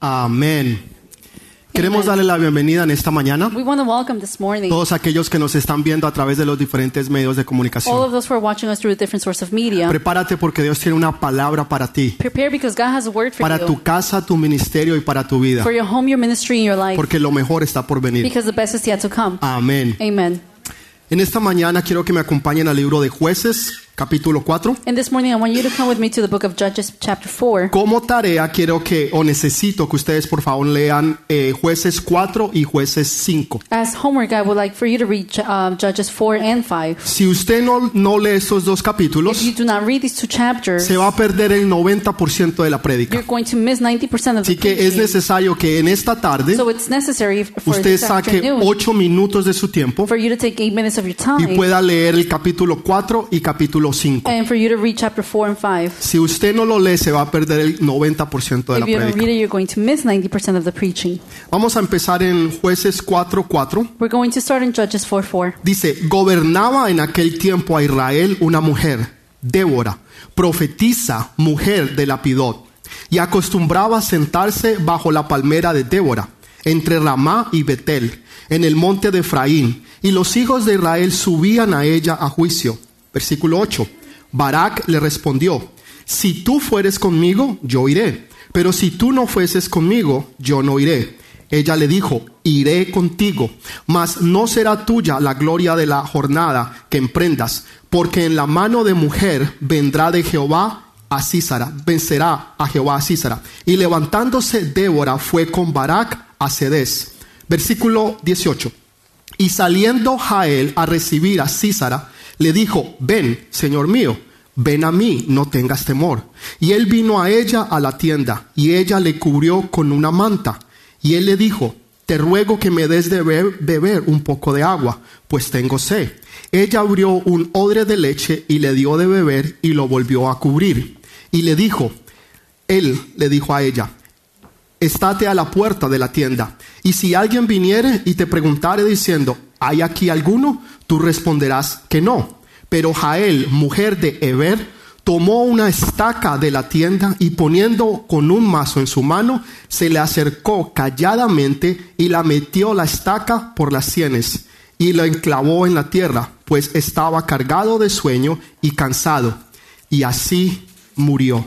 Amén. Queremos darle la bienvenida en esta mañana We want to welcome this morning todos aquellos que nos están viendo a través de los diferentes medios de all comunicación. of those who are watching us through a different source of media. Prepárate porque Dios tiene una palabra para ti, Prepare because God has a word for para you, tu casa, tu ministerio y para tu vida, for your home, your ministry, and your life, porque lo mejor está por venir. because the best is yet to come. Amén. Amen. En esta mañana quiero que me acompañen al libro de jueces, capítulo 4. And this morning, I want you to come with me to the book of Judges, chapter 4. Como tarea quiero que o necesito que ustedes por favor lean eh, jueces 4 y jueces 5. As homework, I would like for you to read um, Judges 4 and 5. Si usted no, no lee estos dos If capítulos, you do not read these two chapters, se va a perder el 90% de la prédica. you're going to miss 90% of the Así que es necesario que en esta tarde So it's necessary for usted saque afternoon 8 minutos de su tiempo for you to take 8 minutes of your y time pueda leer el capítulo 4 y capítulo 5. and for you to read chapter 4 and 5. Si usted no lo lee, se va a perder el 90% de la If you don't prédica. read it, you're going to miss 90% of the preaching. Vamos a empezar en jueces 4, 4. We're going to start in Judges 4 4. Dice, gobernaba en aquel tiempo a Israel una mujer, Débora, profetisa, mujer de Lapidot, y acostumbraba sentarse bajo la palmera de Débora, entre Ramá y Betel, en el monte de Efraín, y los hijos de Israel subían a ella a juicio. Versículo 8. Barak le respondió, si tú fueres conmigo, yo iré, pero si tú no fueses conmigo, yo no iré. Ella le dijo, iré contigo, mas no será tuya la gloria de la jornada que emprendas, porque en la mano de mujer vendrá de Jehová a Císara, vencerá a Jehová a Císara. Y levantándose Débora fue con Barak a Cedes. Versículo 18. Y saliendo Jael a recibir a Císara, le dijo, ven, señor mío, ven a mí, no tengas temor. Y él vino a ella a la tienda, y ella le cubrió con una manta. Y él le dijo, te ruego que me des de beber, un poco de agua, pues tengo sed. Ella abrió un odre de leche y le dio de beber y lo volvió a cubrir. Y le dijo, él le dijo a ella, estate a la puerta de la tienda, y si alguien viniere y te preguntare diciendo, ¿hay aquí alguno? Tú responderás que no. Pero Jael, mujer de Eber, tomó una estaca de la tienda y poniendo con un mazo en su mano, se le acercó calladamente y la metió la estaca por las sienes y la enclavó en la tierra, pues estaba cargado de sueño y cansado. Y así murió.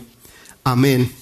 Amén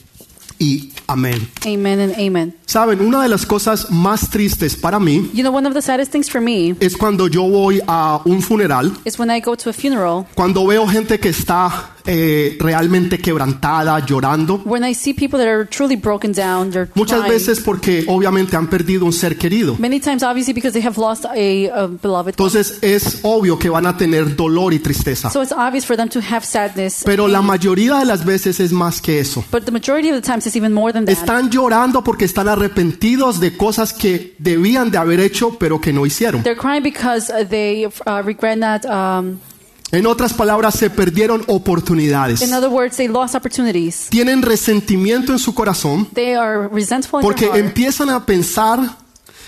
y amén. Amen and amen. Saben, una de las cosas más tristes para mí You know, one of the saddest things for me es cuando yo voy a un funeral, is when I go to a funeral, cuando veo gente que está eh, realmente quebrantada, llorando. when I see people that are truly broken down, they're Muchas crying. veces porque obviamente han perdido un ser querido. Many times, obviously, because they have lost a, a beloved. Entonces es obvio que van a tener dolor y tristeza. So it's obvious for them to have sadness. Pero la mayoría de las veces es más que eso. But the majority of the times, it's even more than that. Están llorando porque están arrepentidos de cosas que debían de haber hecho pero que no hicieron. They're crying because uh, they uh, regret not. Um, En otras palabras, se perdieron oportunidades. in other words, they lost opportunities. Tienen resentimiento en su corazón They are resentful in porque empiezan a pensar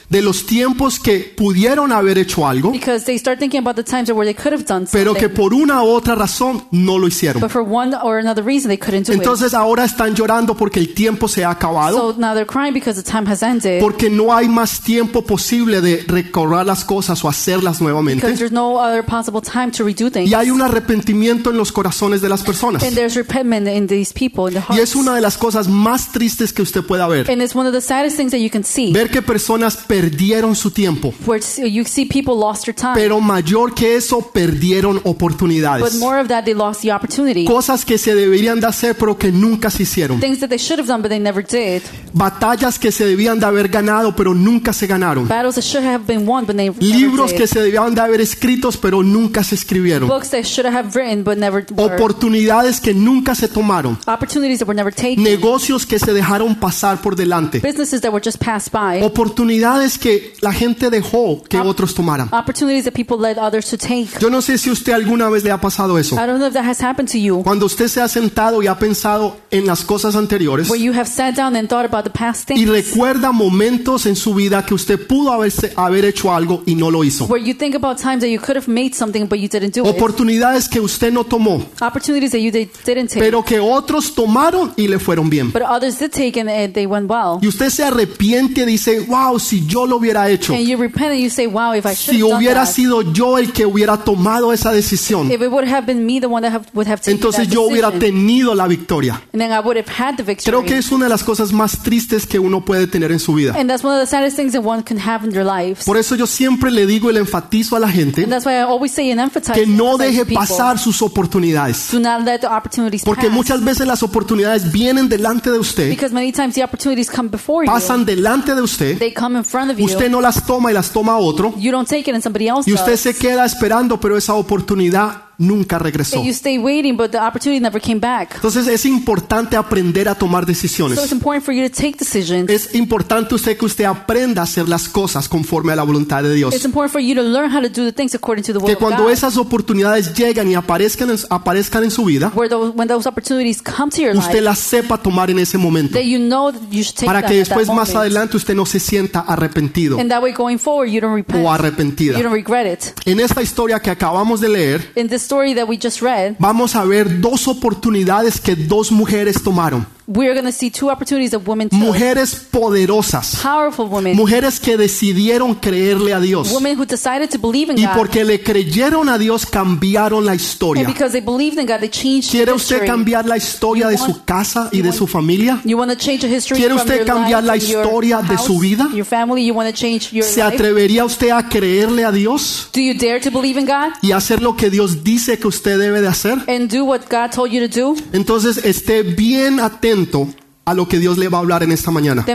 de los tiempos que pudieron haber hecho algo, because they start thinking about the times where they could have done pero que por una u otra razón no lo hicieron. but for one or another reason they couldn't do it. Entonces ahora están llorando porque el tiempo se ha acabado, So now they're crying because the time has ended. porque no hay más tiempo posible de recordar las cosas o hacerlas Because nuevamente. there's no other possible time to redo things. Y hay un arrepentimiento en los corazones de las personas. And there's repentment in these people, in the Y es una de las cosas más tristes que usted pueda ver. And it's one of the saddest things that you can see, Ver que personas perdieron su tiempo, where you see people lost their time. pero mayor que eso, perdieron But oportunidades. more of that, they lost the opportunity. Cosas que se deberían de hacer, pero que nunca se hicieron. Things that they should have done, but they never did. Batallas que se debían de haber ganado, pero nunca se ganaron. Battles that should have been won, but they never Libros que did. se debían de haber escritos, pero nunca se escribieron. Books that should have written, but never were. Oportunidades que nunca se tomaron. Opportunities that were never taken. Negocios que se dejaron pasar por delante. Businesses that were just passed by. Oportunidades oportunidades que la gente dejó que otros tomaran. Opportunities that people let others to take. Yo no sé si usted alguna vez le ha pasado eso. I don't know if that has happened to you. Cuando usted se ha sentado y ha pensado en las cosas anteriores Where you have sat down and thought about the past y recuerda momentos en su vida que usted pudo haberse- haber hecho algo y no lo hizo. Where you think about times that you could have made something but you didn't do it. Oportunidades que usted no tomó, Opportunities that you did, didn't take. pero que otros tomaron y le fueron bien. But others did take and they went well. Y usted se arrepiente y dice, wow, si yo lo hubiera hecho, And you repent and you say, wow, if I si done hubiera that. sido yo el que hubiera tomado esa decisión, If it would have been me the one that have, would have taken entonces that yo hubiera decision, tenido la victoria. and then I would have had the victory. Creo que es una de las cosas más tristes que uno puede tener en su vida. And that's one of the saddest things that one can have in their lives. Por eso yo siempre le digo y le enfatizo a la gente And that's why I always say and emphasize, que no deje people, pasar sus oportunidades. do not let the opportunities Porque pass. muchas veces las oportunidades vienen delante de usted, because many times the opportunities come before pasan delante de usted, you. They come in front usted no las toma y las toma otro, you don't take it and somebody else y usted does. se queda esperando, pero esa oportunidad nunca regresó. And you stay waiting, but the opportunity never came back. Entonces es importante aprender a tomar So it's decisiones. important for you to take decisions. Es importante usted que usted aprenda a hacer las cosas conforme a la voluntad de Dios. It's important for you to learn how to do the things according to the will Que of cuando God. esas oportunidades llegan y aparezcan en, aparezcan en su vida, Where those, when those opportunities come to your usted las sepa tomar en ese momento. that you know that you should take Para que después más adelante usted no se sienta arrepentido And that way going forward, you don't repent. o arrepentida. You don't regret it. En esta historia que acabamos de leer, In this vamos a ver dos oportunidades que dos mujeres tomaron. We're going to see two opportunities that women took. Mujeres poderosas. Powerful women. Mujeres que decidieron creerle a Dios. Women who decided to believe in Y God. porque le creyeron a Dios cambiaron la And historia. because they believed in God, they changed ¿Quiere usted history. cambiar la historia de su casa y de su familia? You want to change the history ¿Quiere usted cambiar la historia de house, su vida? Your family, you want to change your ¿Se atrevería usted a creerle a Dios Do you dare to believe in God y hacer lo que Dios dice que usted debe de hacer? and do what God told you to do? Entonces esté bien atento sentou a lo que Dios le va a hablar en esta mañana.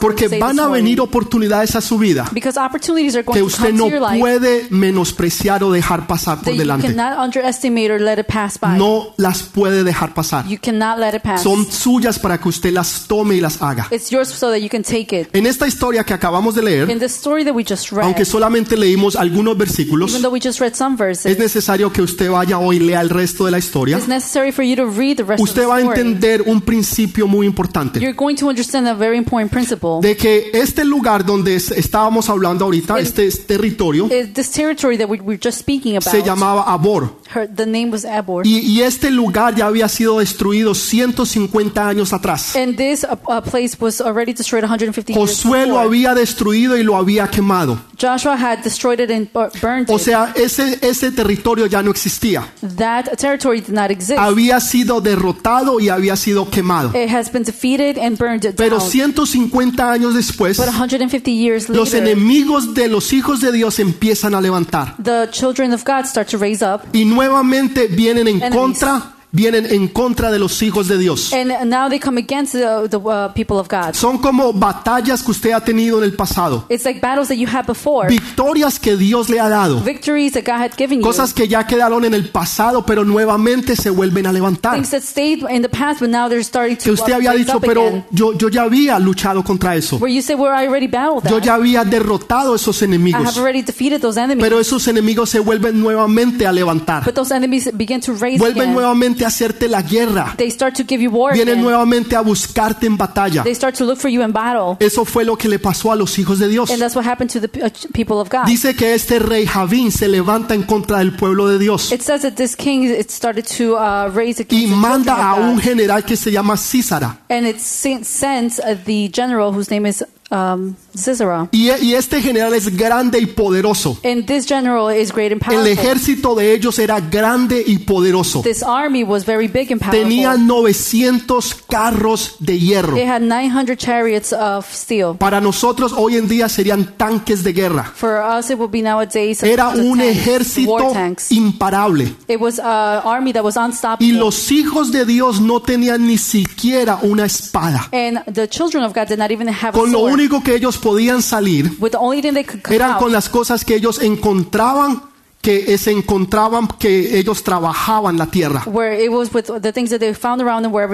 Porque van a venir oportunidades a su vida que usted no puede menospreciar o dejar pasar por delante. No las puede dejar pasar. Son suyas para que usted las tome y las haga. En esta historia que acabamos de leer, aunque solamente leímos algunos versículos, es necesario que usted vaya hoy y lea el resto de la historia. Usted va a entender un principio muy importante. You're going to understand a very important principle. De que este lugar donde es- estábamos hablando ahorita, este territorio, Is this territory that we were just speaking about, se llamaba Abor. her, the name was Abor. Y, y este lugar ya había sido destruido 150 años atrás. And this uh, place was already destroyed 150 years Josué lo before. había destruido y lo había quemado. Joshua had destroyed it and bur- burned O it. sea, ese, ese territorio ya no existía. That territory did not exist. Había sido derrotado y había sido quemado. It has been defeated and burned it Pero down. 150 años después, But 150 years los enemigos de los hijos de Dios empiezan a levantar. the children of God start to raise up. Y nuevamente vienen en contra, vienen en contra de los hijos de Dios. And now they come against the, the uh, people of God. Son como batallas que usted ha tenido en el pasado. It's like battles that you had before, Victorias que Dios le ha dado. victories that God had given you, Cosas que ya quedaron en el pasado, pero nuevamente se vuelven a levantar. things that stayed in the past, but now they're starting Que to usted había dicho, pero yo, yo ya había luchado contra eso. Where you say, "Well, I already battled that. Yo ya había derrotado esos I enemigos. have already defeated those enemies." Pero esos enemigos se vuelven nuevamente a levantar. but those enemies begin to raise Vuelven again. nuevamente a hacerte la guerra. They start to give you war Vienen again. nuevamente a buscarte en batalla. They start to look for you in battle. Eso fue lo que le pasó a los hijos de Dios. And that's what happened to the uh, people of God. Dice que este rey Javín se levanta en contra del pueblo de Dios It says that this king it started to uh, raise against y manda a un general que se llama Císara. and it sends uh, the general whose name is um, Sisera. Y, y este general es grande y poderoso. And this general is great and El powerful. ejército de ellos era grande y poderoso. This army was very big and powerful. Tenía 900 carros de hierro. It had 900 chariots of steel. Para nosotros hoy en día serían tanques de guerra. For us, it would be nowadays Era un tanks, ejército imparable. It was an army that was unstoppable. Y los hijos de Dios no tenían ni siquiera una espada. and the children of God did not even have a Con sword. Único que ellos podían salir eran con las cosas que ellos encontraban que se encontraban que ellos trabajaban la tierra.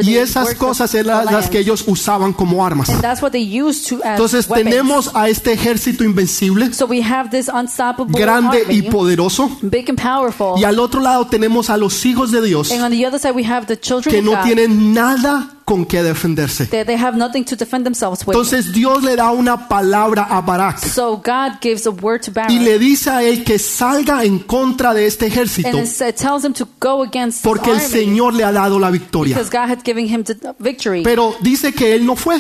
Y esas cosas eran las que ellos usaban como armas. Entonces tenemos a este ejército invencible, So we have this unstoppable grande y poderoso. Y al otro lado tenemos a los hijos de Dios que no tienen nada con que defenderse. They have nothing to defend themselves with. Entonces Dios le da una palabra a Barak so God gives a word to Barak. y le dice a él que salga en contra de este ejército and it, tells him to go against porque el Señor le ha dado la victoria. because God had given him the victory. Pero dice que él no fue.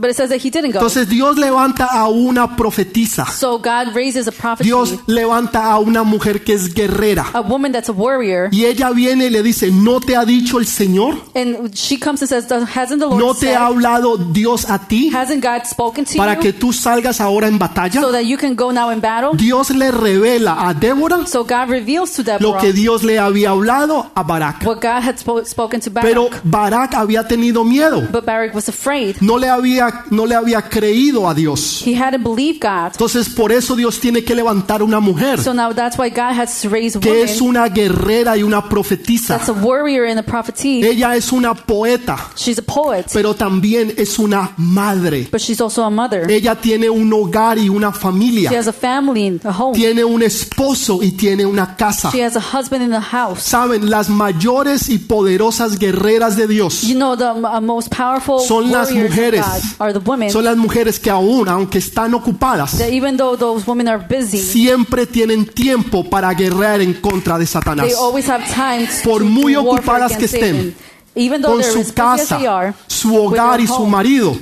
But it says that he didn't go. Entonces Dios levanta a una profetisa. so God raises a prophet, Dios levanta a una mujer que es guerrera. a woman that's a warrior, Y ella viene y le dice, ¿no te ha dicho el Señor? and she comes and says, "Hasn't the Lord ¿No te said? ha hablado Dios a ti hasn't God spoken to para you que tú salgas ahora en batalla? so that you can go now in battle?" Dios le revela a Débora So God reveals to lo Deborah que Dios le había hablado a Barak. what God had spo- spoken to Barak. Pero Barak había tenido miedo. but Barak was afraid. No le había, no le había creído a Dios. He hadn't believed God. Entonces por eso Dios tiene que levantar una mujer So now that's why God has to raise a que es una guerrera y una profetisa. that's a warrior and a prophetess. Ella es una poeta, She's a poet, pero también es una madre. but she's also a mother. Ella tiene un hogar y una She familia. has a family and a home. Tiene un esposo y tiene una casa. She has a husband in the house. Saben, las mayores y poderosas guerreras de Dios You know, the uh, most powerful son las warriors mujeres. God are the women. Son las mujeres que aún, aunque están ocupadas, that even though those women are busy, siempre tienen tiempo para guerrear en contra de Satanás. they always have time to, Por to muy warfare ocupadas que estén, Satan. Even though con su casa, su hogar y su marido,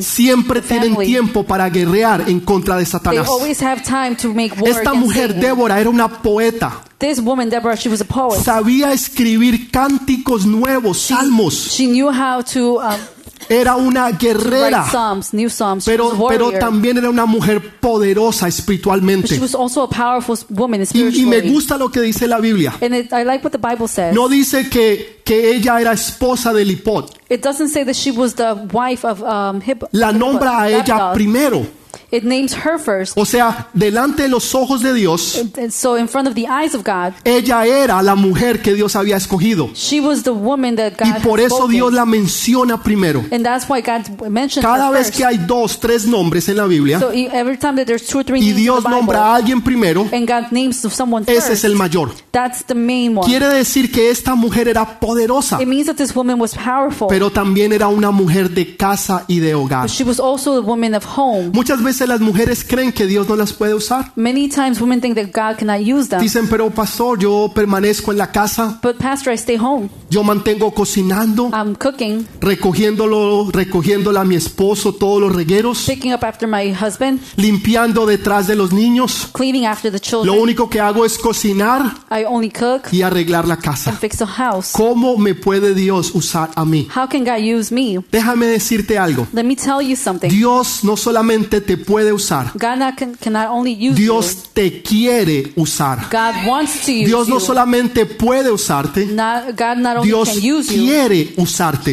siempre tienen tiempo para guerrear en contra de Satanás. always have time to make war Esta mujer. Débora, era una poeta. This woman, Deborah, she was a poet. Sabía escribir cánticos nuevos, salmos. She knew how to um, Era una guerrera. psalms, new psalms. She Pero, pero también era una mujer poderosa espiritualmente. was also a powerful woman Y, y me gusta lo que dice la Biblia. And it, I like what the Bible says. No dice que, que ella era esposa de Lipot. Um, La nombra a ella primero. It names her first. O sea, delante de los ojos de Dios, And- so in front of the eyes of God, ella era la mujer que Dios había escogido. she was the woman that God Y had por eso spoken. Dios la menciona primero. And that's why God mentioned Cada her vez first. que hay dos, tres nombres en la Biblia So e- every time that there's two or three y names in Dios the Bible, nombra a alguien primero, and God names someone ese first, es el mayor. that's the main one. Quiere decir que esta mujer era poderosa, It means that this woman was powerful, pero también era una mujer de casa y de hogar. but she was also a woman of home. Muchas veces las mujeres creen que Dios no las puede usar. Many times women think that God cannot use them. Dicen, pero pastor, yo permanezco en la casa, But pastor, I stay home. yo mantengo cocinando, I'm cooking, recogiéndolo, recogiéndole a mi esposo todos los regueros, picking up after my husband, limpiando detrás de los niños. cleaning after the Lo children. único que hago es cocinar I only cook y arreglar la and casa. fix the house. ¿Cómo me puede Dios usar a mí? How can God use me? Déjame decirte algo. Let me tell you something. Dios no solamente te puede usar, God not, can, cannot only use Dios te quiere usar. you. God wants to use Dios no solamente puede usarte, Not, God not only Dios quiere usarte.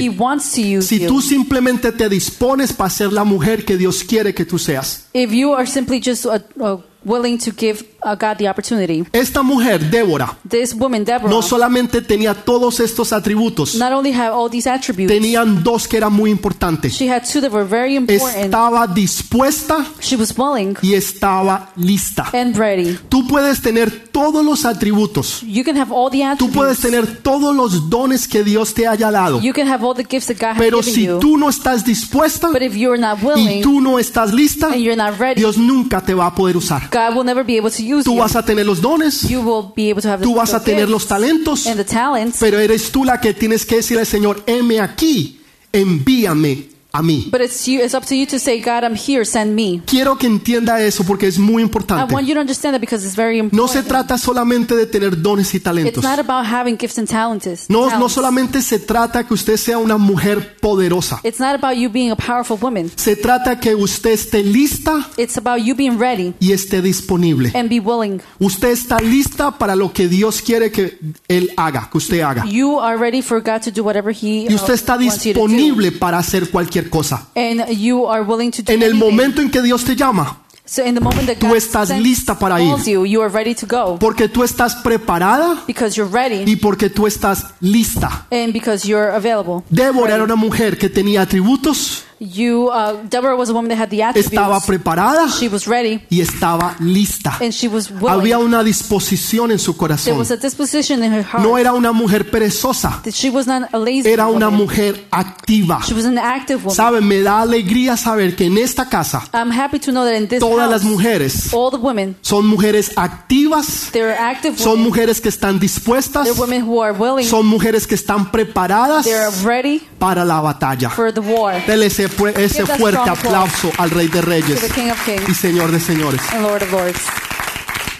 Si tú simplemente te dispones para ser la mujer que Dios quiere que tú seas. If you are simply just uh, uh, willing to give uh, God the opportunity. Esta mujer, Débora, This woman, Deborah, no solamente tenía todos estos atributos, not only had all these attributes, tenían dos que eran muy importantes. she had two that were very important. Estaba dispuesta She was willing y estaba lista. and ready. Tú puedes tener todos los atributos. You can have all the Tú puedes attributes. tener todos los dones que Dios te haya dado. You can have all the gifts that God has Pero given si you. tú no estás dispuesta But if you're not y willing tú no estás lista, and you're not ready, Dios nunca te va a poder usar. God will never be able to use Tú you. vas a tener los dones, You will be able to have the, tú vas a tener los talentos, and the talents, pero eres tú la que tienes que decirle al Señor, heme aquí, envíame a mí. but it's you. It's up to you to say, God, I'm here. Send me. Quiero que entienda eso porque es muy I importante. want you to understand that because it's very important. No se trata solamente de tener dones y It's talentos. not about having gifts and talents. No, no solamente se trata que usted sea una mujer poderosa. It's not about you being a powerful woman. Se trata que usted esté lista It's about you being ready y esté disponible. and be willing. Usted está lista para lo que Dios quiere que Él haga, que usted haga. You are ready for God to do whatever He Y uh, usted está to do. disponible para hacer cualquier cosa. And you are willing to do En el anything. momento en que Dios te llama, So in the moment that Tú God estás sends- lista para ir. you, you are ready to go Porque tú estás preparada because you're ready y porque tú estás lista. and because you're available. Débora era una mujer que tenía atributos, You, uh, Deborah was a woman that had the estaba attributes. preparada She was ready y estaba lista. and she was willing. Había una disposición en su There corazón. was a disposition in her heart. No era una mujer perezosa, that she was not a lazy era una woman. mujer activa. She was an active woman. Saben, me da alegría saber que en esta casa I'm happy to know that in this todas las house, mujeres all the women, son mujeres activas, they're active son women. mujeres que están dispuestas, They're women who are willing. son mujeres que están preparadas They're ready para la batalla. for the war. Dele ese, ese fuerte aplauso al Rey de Reyes y Señor de Señores. and Lord of Lords.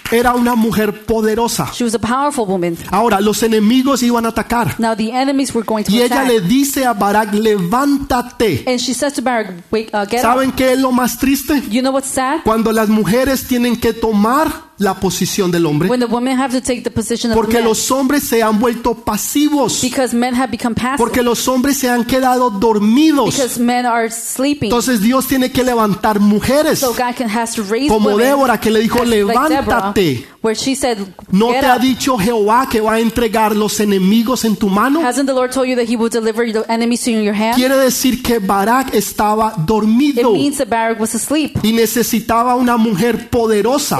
Era una mujer poderosa. She was a powerful woman. Ahora, los enemigos iban a atacar. Now the enemies were going to Y ella le dice a Barak, levántate. And she says to Barak, Wake, uh. ¿Saben qué es lo más triste? You know what's sad? Cuando las mujeres tienen que tomar la posición del hombre. When the women have to take the position of the Porque los hombres se han vuelto pasivos. Because men have become passive. Porque los hombres se han quedado dormidos. Because men are sleeping. Entonces Dios tiene que levantar mujeres. So God can, has to raise Como. Débora que le dijo, levántate. where she said, ¿No te ha dicho Jehová que va a entregar los enemigos en tu mano? Hasn't the Lord told you that he will deliver the enemies to your hand? Quiere decir que Barak estaba dormido y necesitaba una mujer poderosa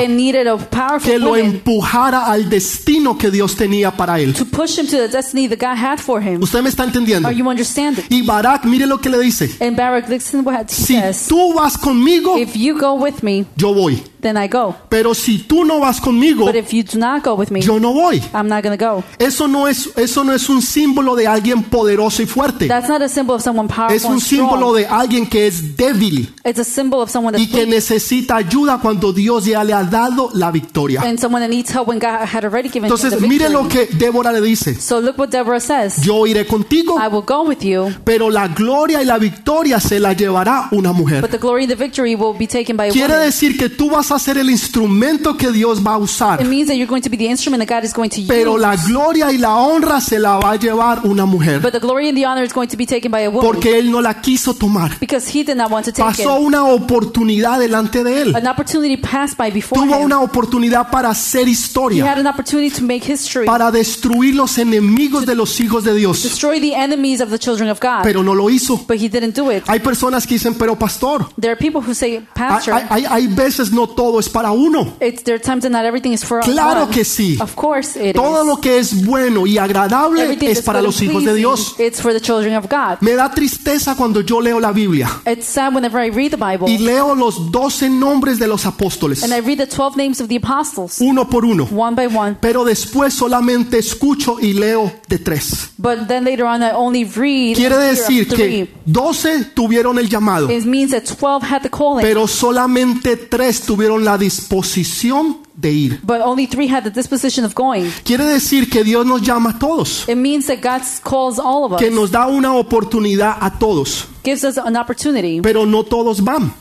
Powerful que lo empujara al destino que Dios tenía para él. to push him to the destiny that God had for him. ¿Usted me está entendiendo? Are you understanding? Y Barak, mire lo que le dice. And Barak, listen what he Si says. tú vas conmigo, If you go with me, yo voy. Then I go. Pero si tú no vas conmigo, But if you do not go with me, yo no voy. I'm not going to go. Eso no es eso no es un símbolo de alguien poderoso y fuerte. That's not a symbol of someone Es powerful un and símbolo strong. de alguien que es débil It's a symbol of someone y that's que weak necesita ayuda cuando Dios ya le ha dado la victoria. and someone that needs help when God had already given him Entonces, the mire lo victory. que Débora le dice. So look what Deborah says. Yo iré contigo, I will go with you, pero la gloria y la victoria se la llevará una but mujer. the glory and the victory will be taken by a Quiere woman. decir que tú vas a ser el instrumento que Dios va a usar, It means that you're going to be the instrument that God is going to pero use. la gloria y la honra se la va a llevar una mujer, But the glory and the honor is going to be taken by a woman porque él no la quiso tomar. because he did not want to take Pasó it. una oportunidad delante de él. An opportunity passed by before Tuvo him. una oportunidad para hacer He historia, had an opportunity to make history, para destruir los enemigos de los hijos de Dios, destroy the enemies of the children of God, pero no lo hizo. but he didn't do it. Hay personas que dicen, pero pastor, There are people who say, Pastor, hay- hay- hay veces no todo es para uno. it's, there are times that not everything is for Claro one. que sí. Of course it Todo is. lo que es bueno y agradable Everything es para los hijos de Dios. It's for the children of God. Me da tristeza cuando yo leo la Biblia It's sad whenever I read the Bible y leo los doce nombres de los apóstoles, and I read the 12 names of the apostles, uno por uno, one by one. pero después solamente escucho y leo de tres. But then later on, I only read Quiere decir que doce tuvieron el llamado, It means that 12 had the calling, pero solamente tres tuvieron la disposición de ir. but only three had the disposition of going. Quiere decir que Dios nos llama a todos, It means that God calls all of us, que nos da una oportunidad a todos, gives us an opportunity, pero no todos van.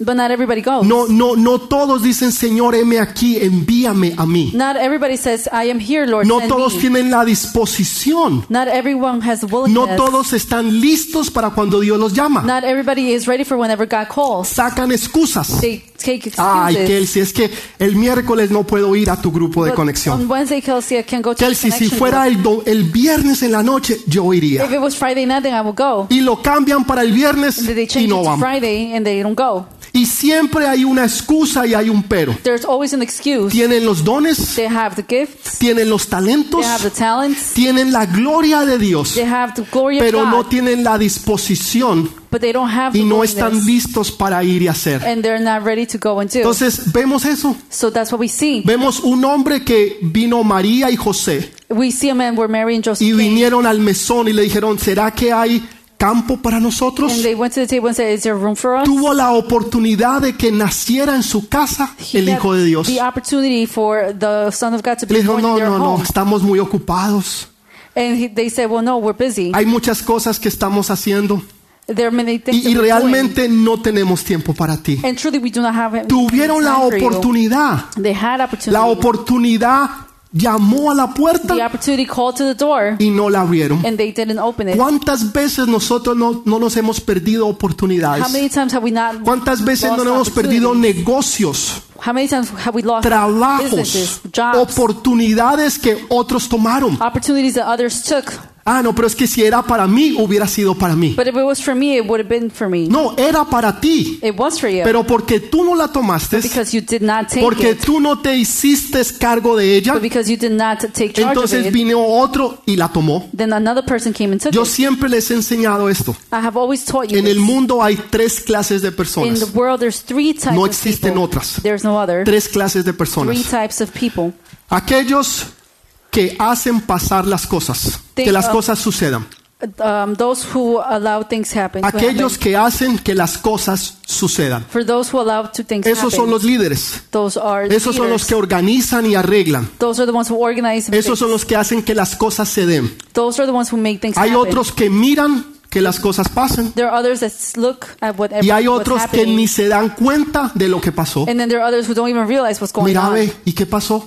But not everybody goes. No, no, no todos dicen, Señor, heme aquí, envíame a mí. Not everybody says, I am here, Lord, No send todos me. tienen la disposición. Not everyone has No willingness. todos están listos para cuando Dios los llama. Not everybody is ready for whenever God calls. Sacan excusas. They take excuses. Ay, Kelsey, es que el miércoles no puedo ir a tu grupo de But conexión. On Wednesday, Kelsey, I can go to Kelsey, si fuera el, do- el viernes en la noche, yo iría. If it was Friday night, then I will go. Y lo cambian para el viernes they y change no it to van. Friday and they don't go. Y siempre hay una excusa y hay un pero. There's always an excuse. Tienen los dones, They have the gifts, tienen los talentos, they have the talents, tienen la gloria de Dios, they have the glory of pero no God, tienen la disposición but they don't have y no están listos para ir y hacer. and they're not ready to go and do. Entonces vemos eso. So that's what we see. Vemos un hombre que vino María y José We see a man where Mary and Joseph y came, vinieron al mesón y le dijeron, ¿será que hay campo para nosotros? Tuvo la oportunidad de que naciera en su casa el Hijo de Dios. The opportunity for the Son of God to Le be dijo, no, no, no, estamos muy ocupados. and he, they said, "Well, no, we're busy. Hay muchas cosas que estamos haciendo there are many things y, y realmente no tenemos tiempo para ti. and truly we do not have any Tuvieron la time for you." oportunidad, la oportunidad llamó a la puerta The opportunity called to the door, y no la abrieron. and they didn't open it. ¿Cuántas veces nosotros no, no nos hemos perdido How oportunidades? many times have we not ¿Cuántas veces no nos hemos perdido negocios, How many times have we lost trabajos, jobs, oportunidades que otros tomaron? opportunities that others took? Ah, no, pero es que si era para mí, hubiera sido para mí. But if it was for me, it would have been for me. No, era para ti. It was for you. Pero porque tú no la tomaste, because you did not take porque it. tú no te hiciste cargo de ella, But because you did not take charge of entonces it, vino otro y la tomó. then another person came and took Yo it. siempre les he enseñado esto. I have always taught you En el mundo hay tres clases de In the personas. world, there's three types No of existen people. otras. There's no other. Tres clases de Three personas. types of people. Aquellos que hacen pasar las cosas, que las um, cosas sucedan. Um, those who allow things happen. Aquellos happen. que hacen que las cosas sucedan. For those who allow to things Esos son happen. los líderes. Those are Esos son los leaders. que organizan y arreglan. Those are the ones who organize Esos fix. son los que hacen que las cosas se den. Those are the ones who make things Hay happen. otros que miran que las cosas pasen There are others that look at what y hay otros que ni se dan cuenta de lo que pasó. And then there are others who don't even realize what's going Mira, on. ve, ¿y qué pasó?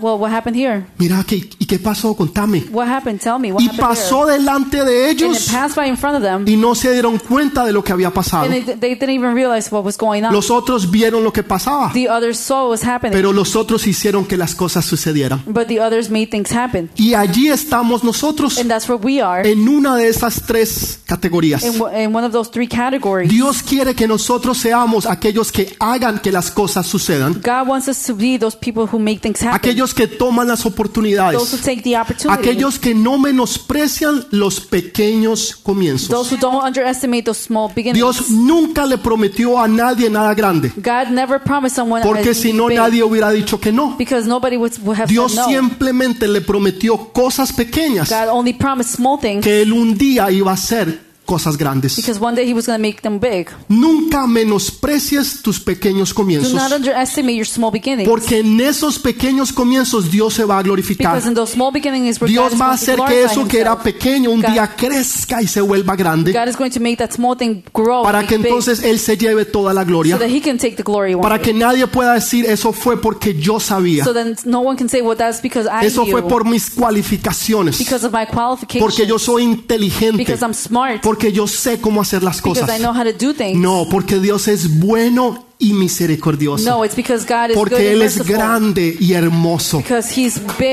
Well, what happened here? Mira, ¿qué, ¿y qué pasó? Contame. What happened? Tell me. What Y happened pasó delante de here? And it ellos by in front of them, y no se dieron cuenta de lo que había pasado. and they, they didn't even realize what was going on. Los otros vieron lo que pasaba, the others saw what was happening, pero los otros hicieron que las cosas sucedieran. but the others made things happen. Y allí estamos nosotros And that's where we are en una de esas tres categorías. in, in one of those three categories. Dios quiere que nosotros seamos aquellos que hagan que las cosas sucedan, God wants us to be those people who make things happen. aquellos que toman las those who oportunidades, take the opportunity. aquellos que no menosprecian los pequeños those comienzos. who don't underestimate those small beginnings. Dios nunca le prometió a nadie nada grande, God never promised someone porque si no nadie hubiera dicho que no. because nobody would, would have Dios said no. simplemente le prometió cosas pequeñas God only promised small things que él un día iba a hacer cosas grandes. because one day he was going to make them big. Nunca menosprecies tus pequeños Do comienzos, not underestimate your small beginnings. porque en esos pequeños comienzos Dios se va a glorificar. because in those small beginnings where Dios God va a hacer que eso que era pequeño un God- día crezca y se vuelva grande, God is going to make that small thing grow para que big, entonces Él se lleve toda la so gloria, that he can take the glory one para day. que nadie pueda decir eso fue porque yo sabía, So then no one can say, well, that's because I eso fue knew, por mis cualificaciones, because of my qualifications, porque yo soy inteligente, because I'm smart, porque yo sé cómo hacer las because I cosas. know how to do things. No, porque Dios es bueno y misericordioso. No, it's because God is good Porque and Él es grande y hermoso.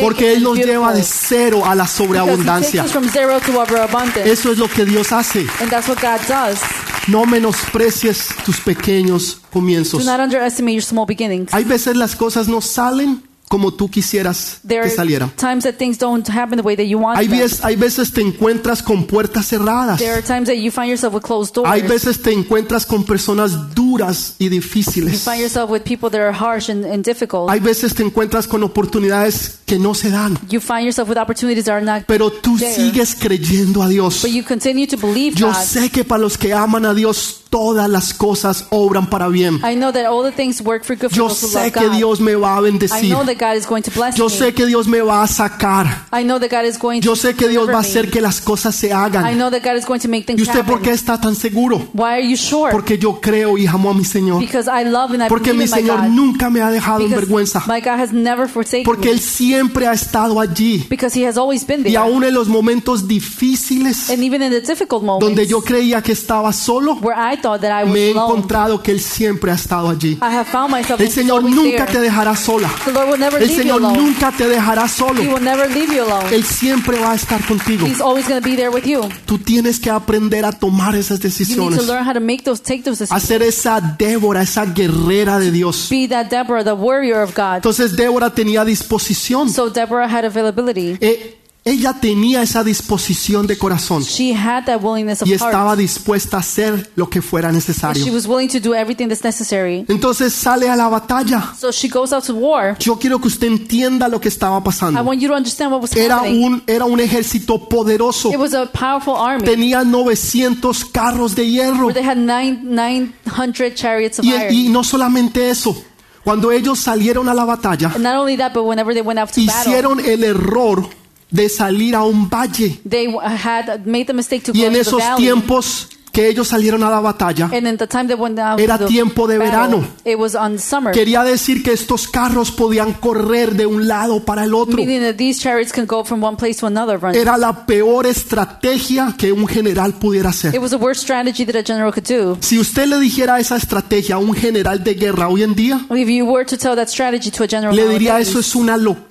Porque Él nos lleva de cero a la because he takes sobreabundancia. us from zero to overabundance. Eso es lo que Dios hace. and that's what God does. No menosprecies tus pequeños Do comienzos. not underestimate your small beginnings. Hay veces las cosas no salen como tú quisieras que want Hay veces, hay veces te encuentras con puertas cerradas. There are times that you find yourself with closed doors. Hay veces te encuentras con personas duras y difíciles. find yourself with people that are harsh and, and difficult. Hay veces te encuentras con oportunidades que no se dan. you find yourself with opportunities that are not Pero tú sigues creyendo a Dios. But you continue to believe Yo sé que para los que aman a Dios todas las cosas obran para bien. Yo sé que. Dios me va a bendecir. That God is going to bless Yo sé que Dios me va a sacar. I know that God is going Yo to sé que Dios va a hacer que las cosas se I hagan. know that God is going to make ¿Y things usted por qué está tan seguro? Why are you sure? Porque yo creo y amo a mi Señor. because I love and I Porque mi Señor God. nunca me ha dejado en because vergüenza. my God has never forsaken Porque me. Él siempre ha estado allí. because He has always been there. Y aún en los momentos difíciles and even in the difficult moments donde yo creía que estaba solo, where I thought that I was me he alone, encontrado que Él siempre ha estado allí. I have found myself El Señor nunca there. te dejará sola. The Lord will never El leave Señor you alone. nunca te dejará solo. He will never leave you alone. Él siempre va a estar contigo. He's always going to be there with you. Tú tienes que aprender a tomar esas You need decisiones. to learn how to make those, take those decisions. ser esa Débora, esa guerrera de Dios. Be that Deborah, the warrior of God. Entonces Débora tenía disposición. So Deborah had availability. Eh, ella tenía esa disposición de corazón She had that willingness of y estaba heart. dispuesta a hacer lo que fuera She necesario. was willing to do everything that's necessary. Entonces sale a la batalla. So she goes out to war. Yo quiero que usted entienda lo que estaba I pasando. want you to understand what was Era happening. un, era un ejército poderoso. It was a powerful army Tenía 900 carros de hierro. where they had nine, 900 chariots of Y, iron. y no solamente eso, cuando ellos salieron a la batalla, And not only that, but whenever they went out to battle, hicieron el error de salir a un valle. they had made the mistake to Y go en to the esos valley. tiempos que ellos salieron a la batalla, And in the time they went out Era tiempo de verano. It was on summer. quería decir que estos carros podían correr de un lado para el otro. Era la peor estrategia que un general pudiera hacer. It was the worst strategy that a general could do. Si usted le dijera esa estrategia a un general de guerra hoy en día, le diría eso es una locura.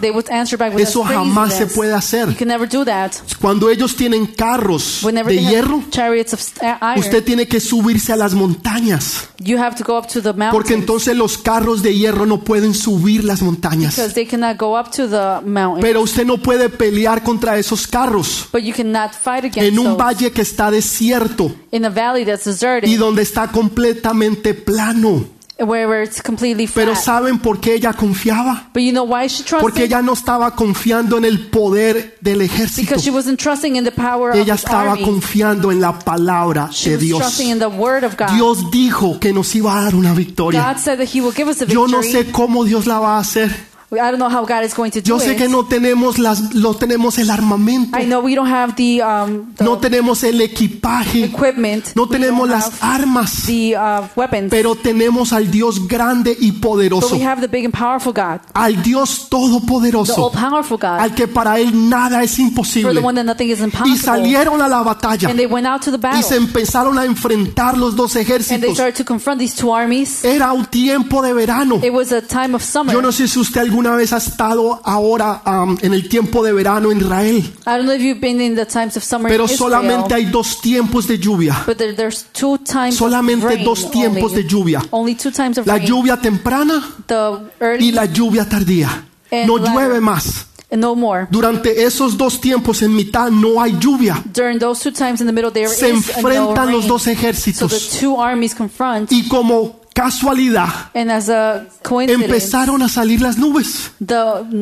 They would answer back with Eso "That's jamás se puede hacer. You can never do that. Cuando ellos tienen carros de hierro, iron, usted tiene que subirse a las montañas, you have to go up to the mountains porque entonces los carros de hierro no pueden subir las montañas. because they cannot go up to the mountain. Pero usted no puede pelear contra esos carros but you cannot fight against en un those valle que está desierto in a valley that's deserted, y donde está completamente plano. Where, it's completely Pero flat. ¿saben por qué ella confiaba? But you know why she trusted? Porque ella no estaba confiando en el poder del ejército. because she wasn't trusting in the power Ella of the estaba army. confiando en la palabra She de was Dios. trusting in the word of God. Dios dijo que nos iba a dar una victoria. God said that He will give us a Yo victory. no sé cómo Dios la va a hacer. I don't know how God is going to do Yo sé it. que no tenemos las, no tenemos el armamento, I know we don't have the, um, the no tenemos el equipaje, equipment. no We tenemos don't las have armas, the uh, weapons. pero tenemos al Dios grande y but poderoso, we have the big and powerful God, al Dios the todopoderoso, all-powerful God, al que para él nada es for the imposible. one that nothing is Y impossible. salieron a la batalla And they went out to the y se battle, empezaron a enfrentar los dos and they ejércitos. started to confront these two armies. Era un tiempo de verano. It was a time of summer. Yo no sé si usted alguna vez ha estado ahora um, en el tiempo de verano en Israel, I don't know if you've been in the times of summer pero solamente hay dos tiempos de lluvia. but there, there's two times Solamente dos tiempos de lluvia. Only two times of La lluvia temprana y la lluvia tardía. No llueve más. no more. Durante esos dos tiempos en mitad no hay lluvia. Those two times in the middle, there Se is no enfrentan los dos So the ejércitos two armies confront, y como casualidad and as a coincidence, empezaron a salir las nubes the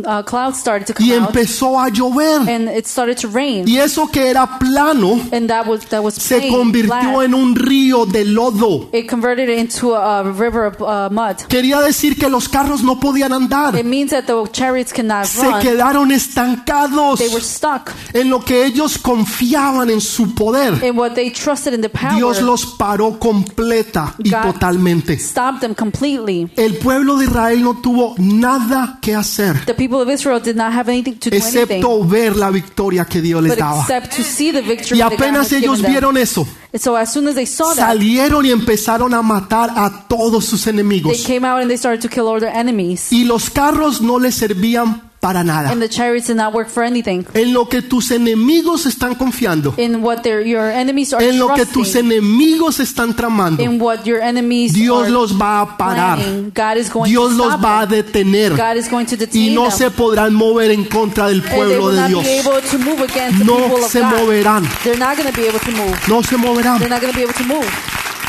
uh, clouds started to y come out, empezó a llover. and it started to rain, Y eso que era plano and that was that was se plain, convirtió flat. en un río de lodo. It converted into a, a river of uh, mud. Quería decir que los carros no podían andar. It means that the chariots cannot Se run. quedaron estancados They were stuck en lo que ellos confiaban en su poder. in what they trusted in the power. Dios los paró completa y God totalmente. Stopped them completely. El pueblo de Israel no tuvo nada que hacer The people of Israel did not have anything to do anything, excepto ver la victoria que Dios les daba. except to see the victory Y apenas ellos them. vieron eso, so as soon as they saw that, salieron y empezaron a matar a todos sus they enemigos. came out and they started to kill all their enemies. Y los carros no les servían para nada. And the chariots did not work for anything. En lo que tus enemigos están confiando, In what their your enemies are en lo que tus enemigos están tramando, in what your enemies Dios are los va a parar. God is going Dios to los stop va a them. detener God is going to y detain no them. se podrán mover en contra del pueblo de Dios. be able to move against the No people of se moverán, They're not going to be able to move. no se moverán.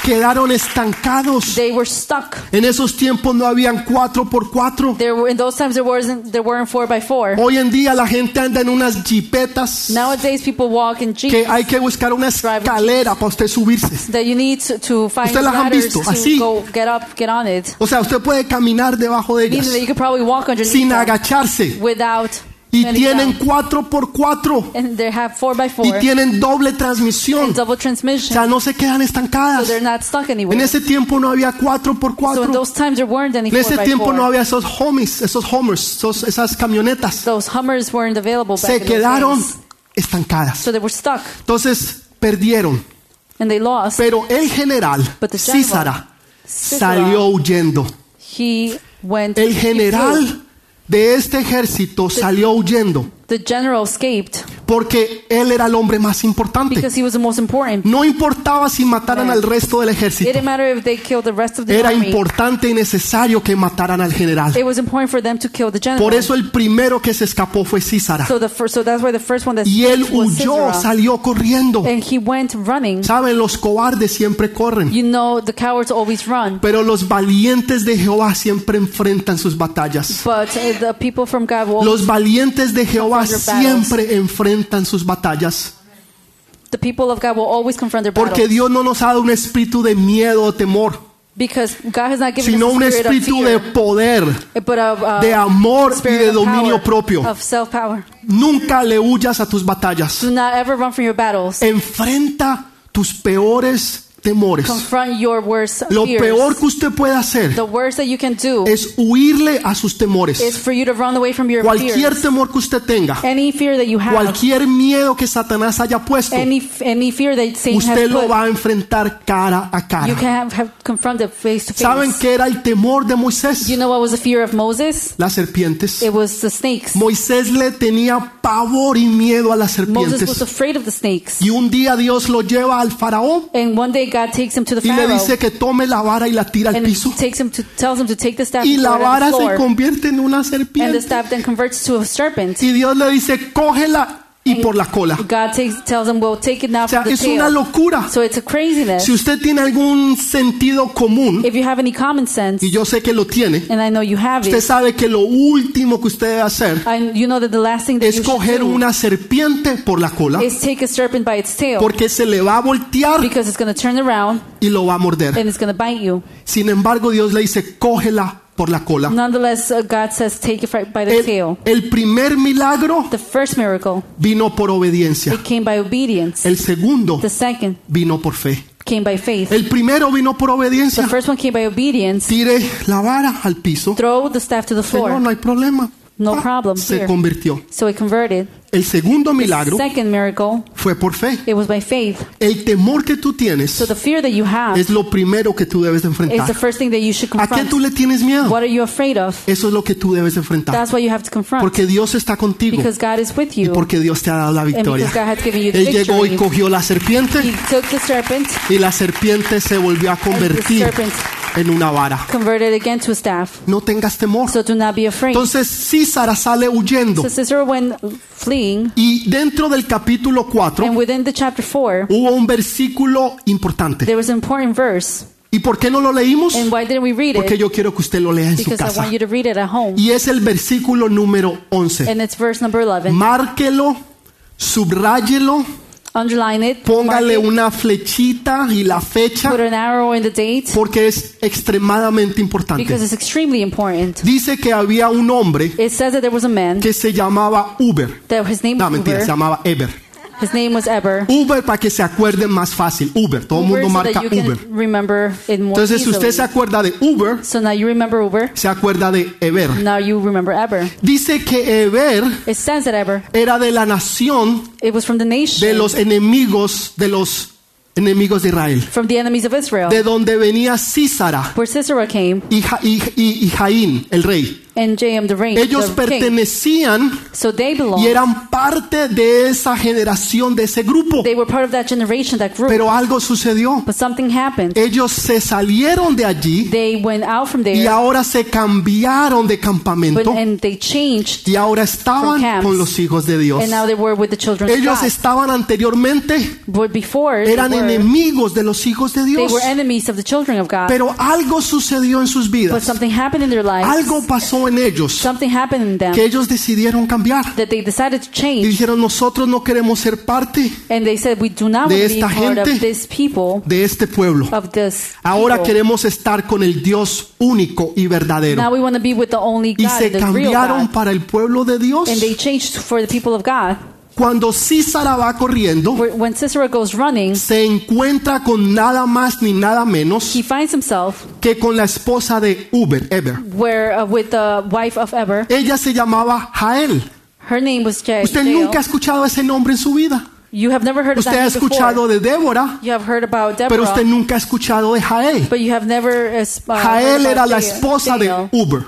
Quedaron estancados. They were stuck. En esos tiempos no habían cuatro por cuatro. There were in those times there wasn't there weren't four by four. Hoy en día la gente anda en unas jipetas Nowadays people walk in jeeps que hay que buscar una escalera para usted subirse. that you need to, to find Ustedes las han visto, to así. go get up, get on it. O sea, usted puede caminar debajo de ellas you could probably walk underneath sin agacharse. without Y bending tienen down. cuatro por cuatro. and they have four by four Y tienen doble transmisión. O sea, no se quedan so estancadas. stuck En ese tiempo no había cuatro por So En ese tiempo no había esos homies, esos homers, esos- esas camionetas. Se quedaron estancadas. So Entonces perdieron. Pero el general Císara salió huyendo. He went. El general de este ejército salió huyendo The general escaped porque él era el hombre más importante. because he was the most important. No importaba si mataran al resto del It ejército. didn't matter if they killed the rest of the Era army. importante y necesario que mataran al general. It was important for them to kill the general. Por eso el primero que se escapó fue Císara. so the first, so that's why the first one that Y él huyó, salió corriendo. and he went running. Saben, los cobardes siempre corren. You know, the cowards always run, Pero los valientes de Jehová siempre enfrentan sus batallas. but uh, the people from God will. Los valientes de Jehová Siempre enfrentan sus batallas. the people of God will always confront their Porque Dios no nos ha dado un espíritu de miedo o temor, because God has not given sino us un espíritu de fear, poder, but of, uh, de amor y de dominio power, propio. Nunca le huyas a tus batallas. Do not ever run from your battles. Enfrenta tus peores temores. Confront your worst Lo peor que usted puede hacer the worst that you can do es huirle a sus temores. is for you to run away from your Cualquier fears. temor que usted tenga, Any fear that you have, cualquier miedo que Satanás haya puesto, any any fear that Satan has usted lo put, va a enfrentar cara a you cara. can have, face to ¿Saben face. qué era el temor de Moisés? You know what was the fear of Moses? Las serpientes. It was the snakes. Moisés le tenía pavor y miedo a las serpientes. Y un día Dios lo lleva al faraón And one day God takes him to the y le dice que tome la vara y la tira al and piso. takes him to tells him to take the staff Y la vara se convierte en una And the serpiente. staff then converts to a serpent. Y Dios le dice, cógela y por la cola. God takes, tells him, well, take it now O sea, from the es una tail. locura. So it's a craziness. Si usted tiene algún sentido común, If you have any common sense, y yo sé que lo tiene, and I know you have usted it, sabe que lo último que usted debe hacer and you know that the last thing that es you coger do una serpiente por la cola, is take a serpent by its tail porque se le va a voltear because it's going to turn around y lo va a morder. and it's going to bite you. Sin embargo, Dios le dice, cógela por la cola. Nonetheless, uh, God says, take it by the El, tail. el primer milagro The first miracle, vino por obediencia. it came by obedience. El segundo The second vino por fe. came by faith. El primero vino por The obediencia. first one came by obedience. Tire la vara al piso. Throw the staff to the Señor, floor. no hay problema. No Ah, problem. Se Here. convirtió. So it converted. El segundo milagro Second miracle, fue por fe. it was by faith. El temor que tú tienes So the fear that you have es lo primero que tú debes de is the enfrentar. first thing that you should ¿A qué confront. tú le tienes miedo? What are you afraid of? Eso es lo que tú debes de enfrentar. That's what you have to confront. Porque Dios está contigo Because God is with y you. porque Dios te ha dado la victoria. because God has given you the Él llegó y victory. cogió la serpiente He took the serpent, y la serpiente se volvió a convertir en una vara. converted again to a staff. No tengas temor. So do not be afraid. Entonces Císara sale huyendo So Sisera went fleeing, y dentro del capítulo 4 and within the chapter 4, hubo un versículo importante. there was an important verse. ¿Y por qué no lo leímos? And why didn't we read Porque it? yo quiero que usted lo lea en su Because I casa. want you to read it at home. Y es el versículo número 11. And it's verse number 11. Márquelo, subráyelo, Underline it. póngale una flechita y la fecha Put an arrow in the date porque es extremadamente importante. because it's extremely important. Dice que había un hombre It says that there was a man que se llamaba Uber. that his name No, was mentira, Uber. se llamaba Eber. His name was Eber. Uber para que se acuerden más fácil. Uber, todo el mundo so marca Uber. remember it more Entonces, si easily. usted se acuerda de Uber, So now you remember Uber. se acuerda de Eber. Now you remember Eber. Dice que Eber It says that Eber. era de la nación It was from the nation, de los enemigos de los enemigos de Israel, from the enemies of Israel, de donde venía Císara where Sisera came y, Ja- y- y- y Jaín, el rey. And the. Ellos the king. pertenecían So they belonged. y eran parte de esa generación, de ese grupo. They were part of that generation, that group. Pero algo sucedió. but something happened. Ellos se salieron de allí They went out from y there, ahora se cambiaron de but, campamento and they changed, y ahora estaban camps. con los hijos de Dios. and now they were with the children of Ellos God. estaban anteriormente, But before, they eran were, enemigos de los hijos de they Dios. were enemies of the children of God. Pero algo sucedió en sus but vidas. something happened in their lives. Algo pasó en ellos something happened in them que ellos decidieron cambiar. that they decided to Y dijeron, nosotros no queremos ser parte And they said, we do not de want to be esta part gente, of this people, de este pueblo. of this Ahora people. queremos estar con el Dios único y Now verdadero. we want to be with the only Y se cambiaron para el pueblo de Dios. Cuando Císara va corriendo, When Sisera goes running, se encuentra con nada más ni nada menos he finds himself que con la esposa de Uber, Eber. where uh, with the wife of Eber. Ella se llamaba Jael. Her name was Ja- Usted Jael. nunca ha escuchado ese nombre en su vida. You have never heard Usted ha name before. escuchado de Débora, pero usted nunca ha escuchado de Jael. but you have never uh, uh, Jael era la esposa de Jael. Uber,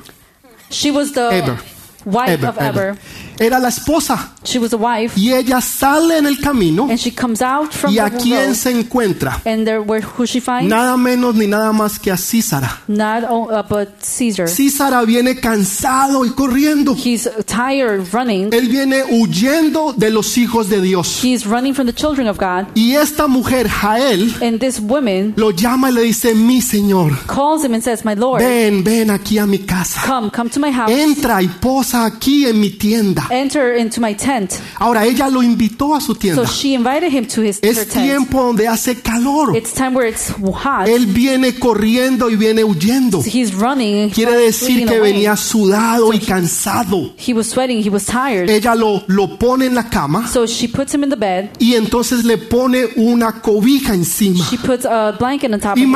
She was the Eber. wife Eber, of Eber. Eber. Era la esposa. She was the wife, Y ella sale en el camino and she comes out from y a quién se encuentra. and there, where who she finds? Nada menos ni nada más que a Císara. Not uh, but Caesar. Císara viene cansado y corriendo. He's tired running. Él viene huyendo de los hijos de Dios. He's running from the children of God. Y esta mujer, Jael, And this woman lo llama y le dice, mi Señor, calls him and says, My Lord, ven, ven aquí a mi casa. come, come to my house. Entra y posa aquí en mi tienda. Tienda. enter into my tent. Ahora ella lo invitó a su So tienda. she invited him to his Es tent. tiempo donde hace calor. It's time where it's hot. Él viene corriendo y viene huyendo. He's running. Quiere decir que away. venía sudado y cansado. He was sweating. He was tired. Ella lo, lo pone en la cama So she puts him in the bed. y entonces le pone una cobija encima. She puts a blanket on top of him.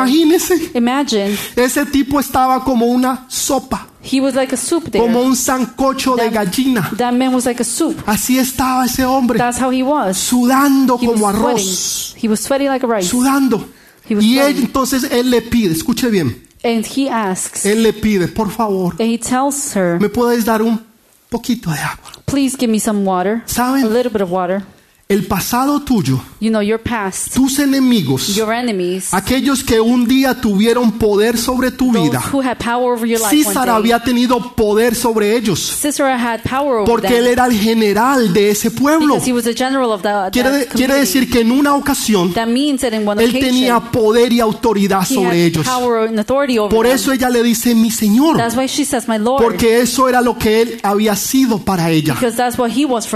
Imagine ese tipo estaba como una sopa, he was like a soup there. como un sancocho de gallina. That man was like a soup. Así estaba ese hombre, That's how he was. sudando He was como sweating. arroz, He was sweating like a rice. sudando. He was Y él, entonces él le pide, escuche bien, And he asks, él le pide, por favor, and he tells her, ¿me puedes dar un poquito de agua? please give me some water. A ¿Saben? little bit of water. El pasado tuyo, You know, your past, tus enemigos, your enemies, aquellos que un día tuvieron poder sobre tu vida, César había tenido poder sobre ellos, had power over porque él them era el general de ese pueblo. he was the general of the, Quiere, quiere decir que en una ocasión That means that in one él occasion, tenía poder y autoridad sobre ellos. power and authority over Por them. eso ella le dice, mi Señor, That's why she says, my Lord, porque eso era lo que él había sido para ella.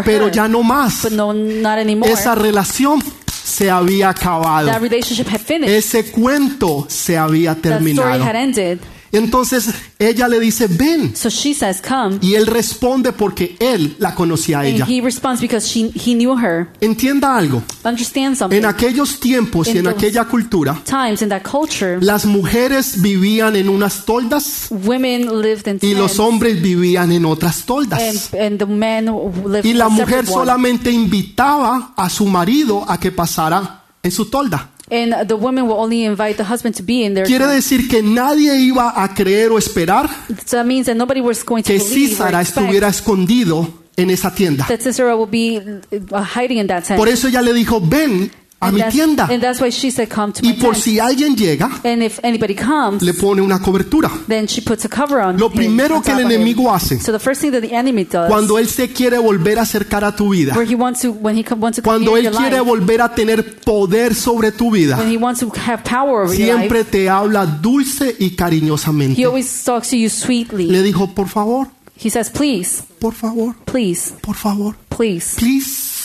Pero her. ya no más. but no, anymore. Esa relación se había acabado. that relationship had finished. Ese cuento se había that story terminado. had ended. Entonces ella le dice, ven. So she says, come. Y él responde porque él la conocía a ella. And he responds because she, he knew her. Entienda algo. Understand something. En aquellos tiempos y en In aquella cultura, times, in that culture, las mujeres vivían en unas toldas women lived in y los hombres vivían en otras and, toldas. and the men lived Y in la mujer separate one. solamente invitaba a su marido a que pasara en su tolda. And the women will only invite the husband to be in their Quiere decir que nadie iba a creer o esperar So that means that nobody was going to que Císara estuviera escondido en esa tienda. that Sisera will be uh, hiding in that tent. Por eso ella le dijo, ven a and, mi that's, tienda. and that's why she said, come to Y por si alguien llega, And if anybody comes, le pone una cobertura. then she puts a cover on Lo primero que el enemigo hace So the first thing that the enemy does, cuando él se quiere volver a acercar a tu vida, to, when he cuando él quiere life, volver a tener poder sobre tu vida, when he wants to have power over your life, siempre te habla dulce y he cariñosamente. always talks to you sweetly. Le dijo, por favor, He says, please, por favor, please, por favor, please, please,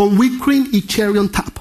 con whipped cream y cherry on top.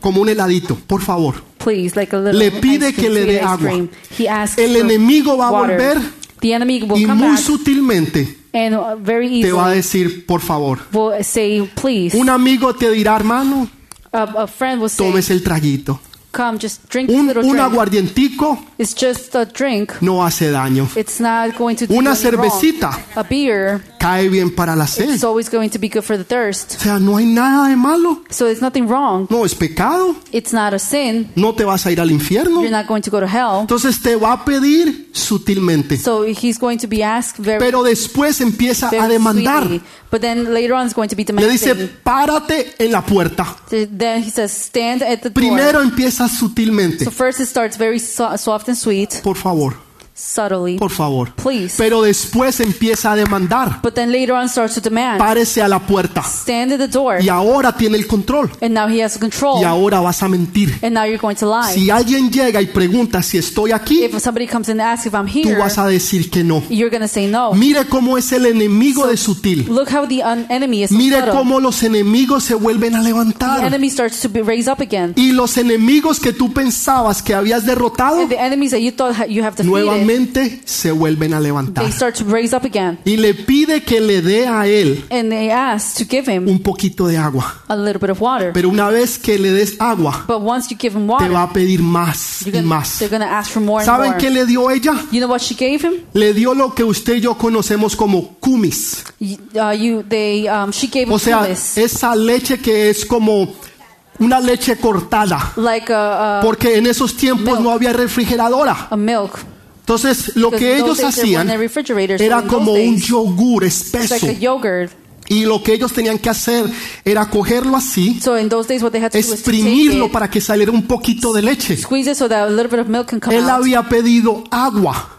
Como un heladito, por favor. please, like a little Le pide que le dé agua. cream. He asks El enemigo va a volver y muy sutilmente and uh, te va a decir, por favor. Un amigo te dirá, hermano, A, friend will say, tomes el traguito. come, just drink Un, little un drink. aguardientico It's just a drink. no hace daño. It's not going to do Una cervecita A beer, cae bien para la sed. it's always going to be good for the thirst. O sea, no hay nada de malo. So there's nothing wrong. No es pecado. It's not a sin. No te vas a ir al infierno. You're not going to go to hell. Entonces te va a pedir sutilmente. So he's going to be asked very, Pero después empieza a very demandar. sweetly. But then later on, it's going to be Le demanding. dice, párate en la puerta. Then he says, stand at the door. Primero empieza sutilmente. So first it starts very so- soft and sweet, Por favor, subtly, por favor. please. Pero después empieza a demandar. But then later on starts to demand. Párese a la puerta. Stand at the door. Y ahora tiene el control. And now he has control. Y ahora vas a mentir. And now you're going to lie. Si alguien llega y pregunta si estoy aquí, If somebody comes and asks if I'm tú here, vas a decir que no. you're going to say no. Mire cómo es el enemigo de sutil. Look how the enemy is so Mire subtle. cómo los enemigos se vuelven a The levantar. enemy starts to be raised up again. Y los enemigos que tú pensabas que habías derrotado, And the enemies that you thought you have defeated, nuevamente se vuelven a levantar. they start to raise up again. Y le pide que le dé a él And they ask to give him un poquito de agua. a little bit of water. Pero una vez que le des agua, But once you give him te water, va a pedir más y gonna, más. they're ask for more and ¿Saben more. qué le dio ella? You know what she gave him? Le dio lo que usted y yo conocemos como kumis. You, uh, you, they, um, she gave him O sea, kumis, esa leche que es como una leche cortada. like a, a, Porque en esos tiempos Milk. no había refrigeradora. a milk. Entonces, lo que ellos hacían era como un yogur espeso. Y lo que ellos tenían que hacer era cogerlo así, So days, exprimirlo it, para que saliera un poquito de leche. so Él había pedido agua.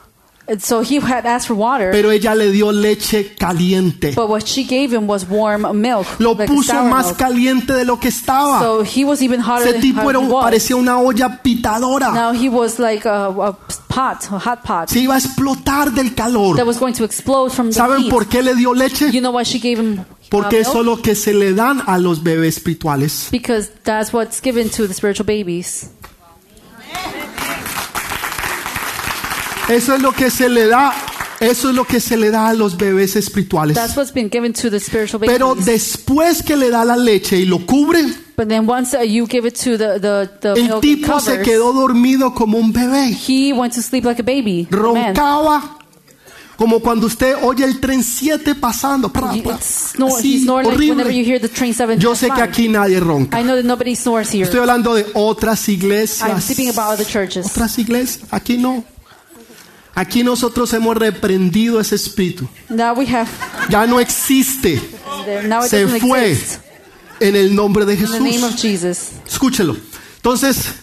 So he had asked for water, pero ella le dio leche caliente. but what she gave him was warm milk, Lo like puso más milk. caliente de lo que estaba. So he was even hotter Ese than tipo era un- parecía una olla pitadora. Now he was like a, a pot, a hot pot Se iba a explotar del calor. that was going to explode from the ¿Saben heat. por qué le dio leche? You know why she gave him uh, Porque eso es lo que se le dan a los bebés espirituales. Because that's what's given to the spiritual babies. Eso es lo que se le da, eso es lo que se le da a los bebés espirituales. That's what's been given to the spiritual babies. Pero después que le da la leche y lo cubre, but then once uh, you give it to the, the, the el tipo se covers, quedó dormido como un bebé. he went to sleep like a baby. Man. Roncaba como cuando usted oye el tren 7 pasando. pra, pra, así, horrible. hear the train seven Yo sé que aquí nadie ronca. I know that nobody snores here. Estoy hablando de otras iglesias. speaking about other churches. Otras iglesias. Aquí no. Aquí nosotros hemos reprendido ese espíritu. Now we have, Ya no existe. now it Se fue exist. en el nombre de In the name of Jesús. Jesus. Escúchelo. Entonces,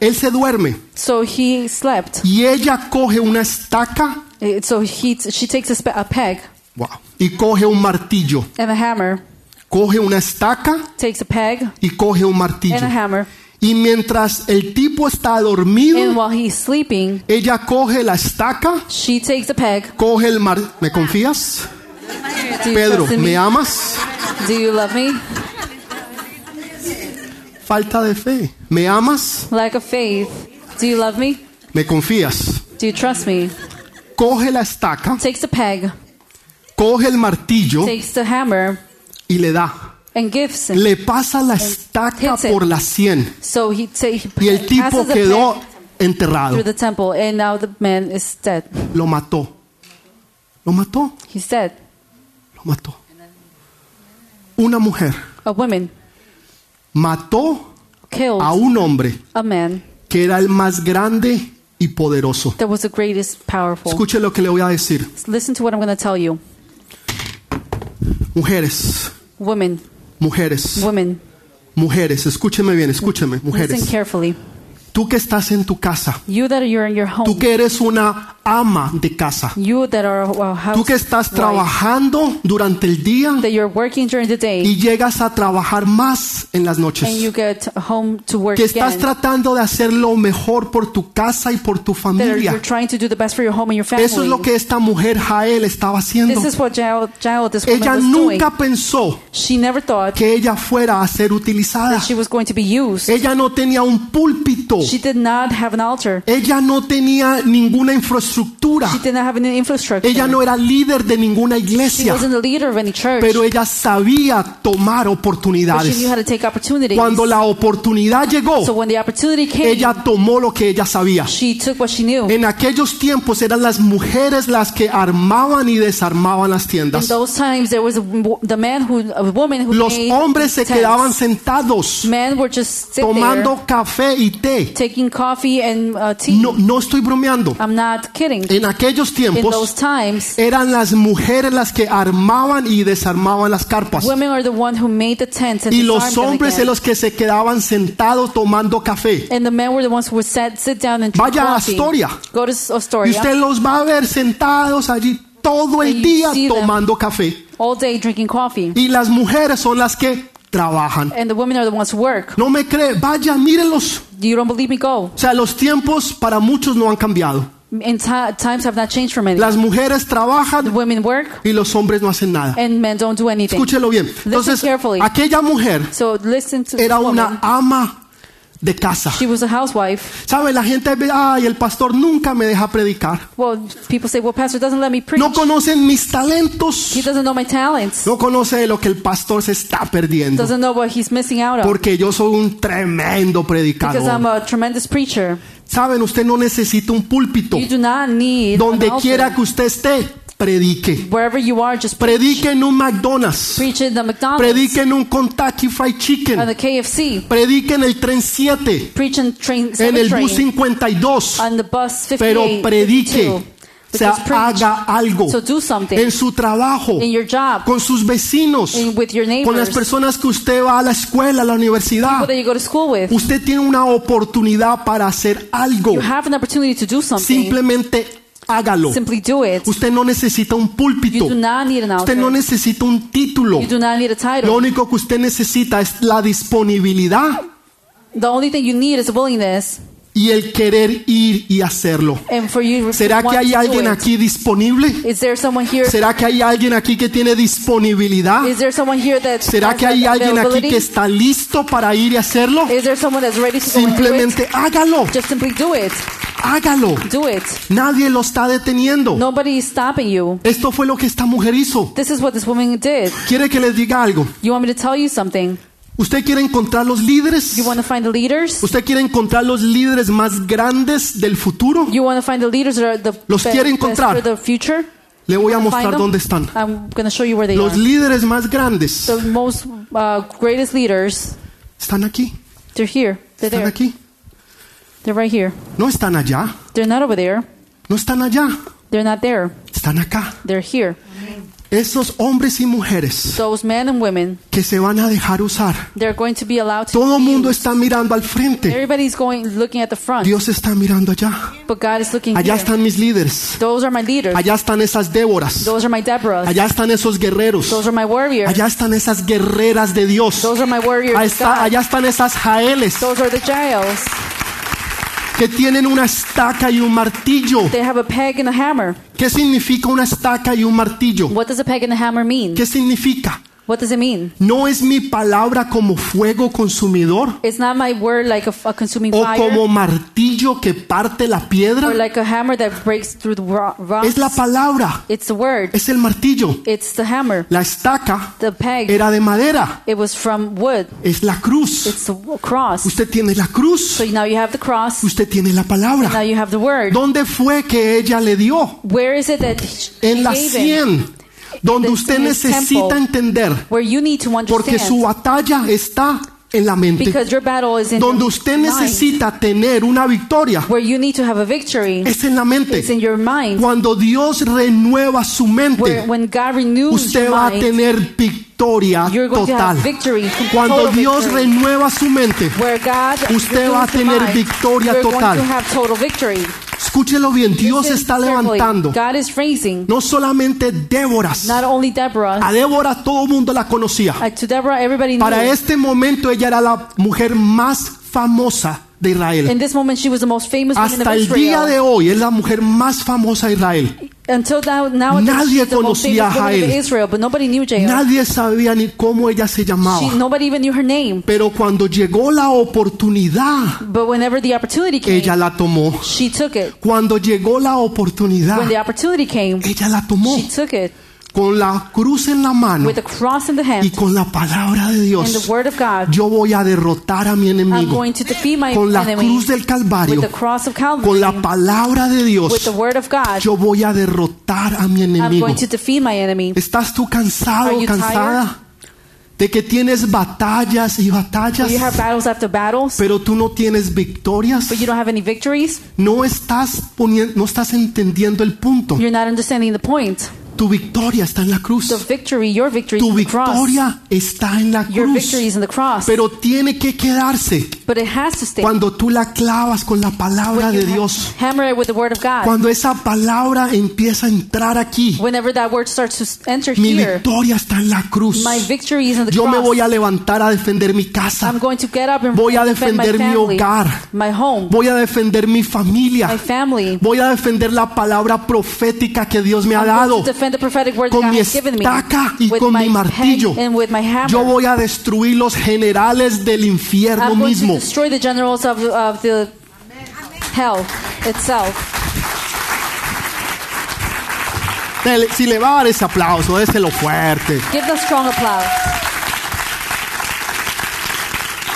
él se duerme So he slept. y ella coge una estaca Eh, So he, she takes a, a peg wow, y coge un martillo. and a hammer, Coge una estaca takes a peg y coge un martillo. and a hammer. Y mientras el tipo está dormido, And while he's sleeping, ella coge la estaca, she takes the peg. coge el mar. ¿Me confías? Do you Pedro, trust in ¿me me? amas? Do you love me? Falta de fe. ¿Me amas? Lack of faith. Do you love me? ¿Me confías? Do you trust me? Coge la estaca, Takes the peg, coge el martillo takes the hammer, y le da. And gives him. Le pasa la estaca por la sien So he, ta- he y el tipo quedó enterrado. the temple, and now the man is dead. Lo mató. Lo mató. He's dead. Lo mató. Una mujer A woman mató killed a un hombre a man que era el más grande y poderoso. that was the greatest powerful. Escuche lo que le voy a decir. Listen to what I'm going to tell you. Mujeres, Women, mujeres, women, mujeres, escúcheme bien, escúcheme, listen mujeres. carefully. Tú que estás en tu casa, You that are in your tú home, que eres una ama de casa, you that are house tú que estás trabajando durante el día that you're working during the day, y llegas a trabajar más en las and you noches. get home to work Que estás again. tratando de hacer lo mejor por tu casa y por tu you're familia. trying to do the best for your home and your family. Eso es lo que esta mujer Jael estaba haciendo. This is what Jael, Jael this woman Ella was doing. nunca pensó She never thought que ella fuera a ser utilizada. that she was going to be used. Ella no tenía un púlpito. She did not have an altar. Ella no tenía ninguna infraestructura. She did not have any infrastructure. Ella no era líder de ninguna She iglesia. wasn't the leader of any church. Pero ella sabía tomar but she oportunidades. knew how to take opportunities. Cuando la oportunidad so llegó, when the opportunity came, ella tomó lo que ella sabía. she took what she knew. En aquellos tiempos eran las mujeres las que armaban y desarmaban las In tiendas. those times, there was a, the man who, a woman who Los made hombres se tents. quedaban sentados Men were just tomando there, café y té. taking coffee and uh, tea. No, no estoy bromeando. I'm not kidding. En aquellos In those tiempos times, eran las mujeres las que armaban y desarmaban las carpas. women are the one who made the tents and Y los hombres eran los que se quedaban sentados tomando café. And the men were the ones who would sit, sit down and drink Vaya a. Astoria. Go to Y Astoria. usted los va a ver sentados allí todo el And día tomando café. all day drinking coffee. Y las mujeres son las que trabajan. And the women are the ones who work. No me cree, vaya, mírenlos. You don't believe me? Go. O sea, los tiempos para muchos no han cambiado. And ti- times have not changed for many. Las mujeres The trabajan women work y los hombres no hacen nada. and men don't do anything. Escúchelo bien. Entonces, aquella mujer So listen to era this una woman. ama de casa. She was a housewife. ¿Sabe? La gente ve, ay, el pastor nunca me deja predicar. Well, people say, well, pastor doesn't let me preach. No conocen mis talentos. He doesn't know my talents. No conoce lo que el pastor se está perdiendo. Doesn't know what he's missing out on. Porque yo soy un tremendo Because I'm predicador. a tremendous preacher. Saben, usted no necesita un púlpito. Donde quiera que usted esté, predique. Wherever you are, just. Predique en un McDonald's. Preach in the McDonald's Predique en un Kentucky Fried Chicken. the KFC. Predique en el tren 7. Preach in train, En el bus 52. on the bus 58, Pero predique. 52. O sea, haga algo. So do something En su trabajo. in your job, Con sus vecinos. in, with your Con las personas que usted va a la escuela, a la universidad. you go to school with. Usted tiene una oportunidad para hacer algo. You have an opportunity to do something. Simplemente hágalo. Simply do it. Usted no necesita un púlpito. You do not need an Usted no altar. necesita un título. You do not need a Lo title. único que usted necesita es la disponibilidad The only thing you need is willingness y el querer ir y hacerlo. ¿Será que hay alguien aquí disponible? Is there someone here? ¿Será que hay alguien aquí que tiene disponibilidad? Is there someone here that ¿Será que hay alguien aquí que está listo para ir y hacerlo? Simplemente hágalo, Just simply do it. hágalo. Do it. Nadie lo está deteniendo. Nobody is stopping you. Esto fue lo que esta mujer hizo. This is what this woman did. ¿Quiere que les diga algo? ¿Usted quiere encontrar los líderes? You want to find the leaders? ¿Usted quiere encontrar los líderes más grandes del futuro? You want to find the leaders that are the Los quiere best encontrar. for the future? Le voy a mostrar dónde están. I'm going to show you where they Los are. líderes más grandes The most uh, greatest leaders, están aquí. they're here. They're Están there. aquí. They're right here. No están allá. They're not over there. No están allá. They're not there. Están acá. They're here. Esos hombres y mujeres Those men and women, que se van a dejar usar. going to be allowed to. Todo el mundo está mirando al frente. Going looking at the front, Dios está mirando allá. but God is looking Allá here. están mis líderes. Those are my leaders. Allá están esas Déboras. Those are my. Allá están esos guerreros. Those are my warriors. Allá están esas guerreras de Dios. Those are my of está- allá están esas Jaeles Those are the Jaels. Que tienen una estaca y un martillo. They have a peg and a hammer. ¿Qué significa una estaca y un martillo? What does a peg and a hammer mean? ¿Qué significa? What does it mean? ¿No es mi palabra como fuego consumidor? It's not my word like a, a consuming ¿O fire como martillo que parte la piedra? or like a hammer that breaks through the ro- rocks. Es la palabra, It's the word. es el martillo. It's the hammer. La estaca The peg. era de madera, It was from wood. es la cruz. It's the cross. Usted tiene la cruz, So now you have the cross. usted tiene la Now palabra. you have the word. ¿Dónde fue que ella le dio? Where is it that she En la gave him? 100, donde usted 100th necesita entender, porque su batalla está en la mente. Donde usted necesita tener una victoria es en la mente. Cuando Dios renueva su mente, usted va a tener victoria to total. Cuando Dios renueva su mente, Usted va a tener victoria total. Escúchelo bien, Dios está levantando no solamente Déboras, not only Deborah. a Débora todo el mundo la conocía. Para este momento ella era la mujer más famosa de Israel. In this moment, she was the most famous woman Hasta el día de hoy es la mujer más famosa de Israel. Until now, nowadays, Nadie conocía a Jael. Israel, but nobody knew Jael. Nadie sabía ni cómo ella se llamaba. She, nobody even knew her name. Pero cuando llegó la oportunidad, But whenever the opportunity came, ella la tomó. she took it. Cuando llegó la oportunidad, When the opportunity came, ella la tomó she took it con la cruz en la mano with the cross in the y hand con la palabra de and the Dios. word of God. Yo voy a derrotar a mi I'm enemigo going to defeat my con la enemy cruz del with Calvario, the cross of con Calvary, la palabra de with Dios. the word of God. Yo voy a derrotar a mi I'm enemigo. going to defeat my enemy. ¿Estás tú cansado, cansada? De que tienes batallas y batallas, you have battles after battles, pero tú no tienes victorias. but you don't have any victories. No estás poniendo, no estás entendiendo el punto. You're not understanding the point. Tu victoria está en la cruz. The victory, your victory is Tu in the cross. victoria está en la Your cruz. victory is in the cross. Pero tiene que quedarse But it has to stay. cuando tú la clavas con la palabra When de you Dios. ha- hammer it with the word of God. Cuando esa palabra empieza a entrar aquí, Whenever that word starts to enter mi here, victoria está en la cruz. my victory is in the Yo me voy a levantar a defender mi casa. I'm going to get up and Voy a defend my defender mi hogar. my home, Voy a defender mi my familia. family. Voy a defender la palabra profética que Dios me ha I'm dado. going to defend the prophetic word that Con God mi has given me estaca y with con my mi martillo. my. Yo voy a destruir los generales del infierno mismo. Destroy the generals of, of the hell itself. Si le va a dar ese aplauso, déselo fuerte. Give the strong applause.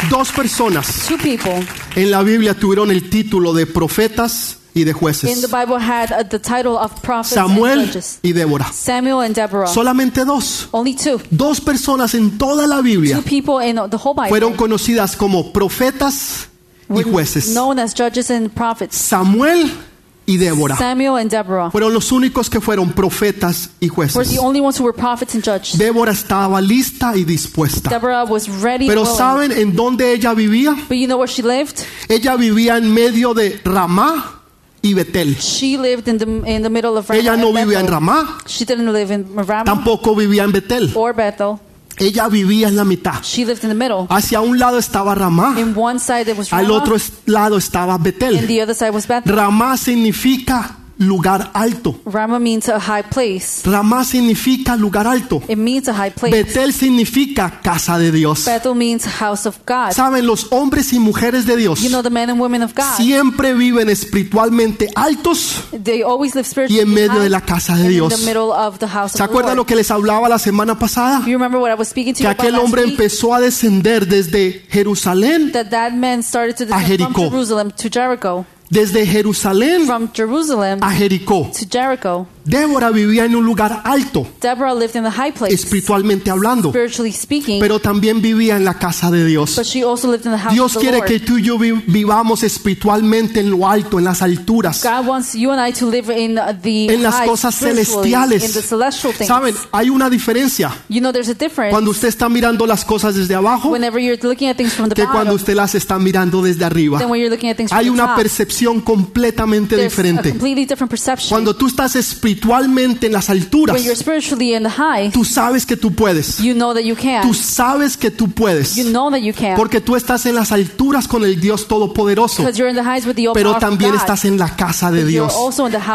Dos personas Two people en la Biblia tuvieron el título de profetas y de in the jueces. Bible had the title of prophets and Samuel y Débora. Samuel and Deborah. Solamente dos. Only two. Dos personas en toda la Biblia Two people in the whole Bible fueron conocidas como profetas y were jueces. known as judges and prophets. Samuel y Débora Samuel and Deborah fueron los únicos que fueron profetas y were jueces. the only ones who were prophets and judges. Débora estaba lista y dispuesta. Deborah was ready Pero. ¿saben en dónde ella vivía? But you know where she lived? Ella vivía en medio de Ramá y Betel. She lived in the in the middle of Ramah Ella no and vivía en. Ramá, She didn't live in Ramah tampoco vivía en Betel. or Bethel. Ella vivía en la mitad. She lived in the middle. Hacia un lado estaba Ramá, In one side there was al otro lado estaba and Betel. the other side was Bethel. Ramá significa lugar alto. Ramah means a high place. Ramá significa lugar alto. It means a high place. Betel significa casa de Dios. Bethel means house of God. Saben, los hombres y mujeres de Dios You know the men and women of God. siempre viven espiritualmente altos. They always live spiritually Y en medio high de la casa de Dios. In the middle of the house ¿Se acuerdan lo que les hablaba la semana pasada? You remember what I was speaking to Que you about aquel last hombre empezó a descender desde Jerusalén, That that man started to descend Jericó. from Jerusalem to Jericho. Desde Jerusalén From Jerusalem a Jericó. to Jericho. Débora vivía en un lugar alto, Deborah lived in the high place, espiritualmente hablando, speaking, pero también vivía en la casa de Dios. but she also lived in the house Dios quiere que tú y yo vi- vivamos espiritualmente en lo alto, en las alturas, God wants you and I to live in the en las cosas celestiales. in the celestial things. Saben, hay una diferencia You know, there's a difference cuando usted está mirando las cosas desde abajo que cuando usted las está mirando desde arriba. than when you're looking at things from Hay the una percepción completamente diferente. completely different perception. Cuando tú estás espiritualmente en las alturas, when you're spiritually in the high, tú sabes que tú puedes. you know that you can. Tú sabes que tú puedes. You know that you can. Porque tú estás en las alturas con el Dios Todopoderoso. You're in the with the all Pero también estás en la casa de Dios.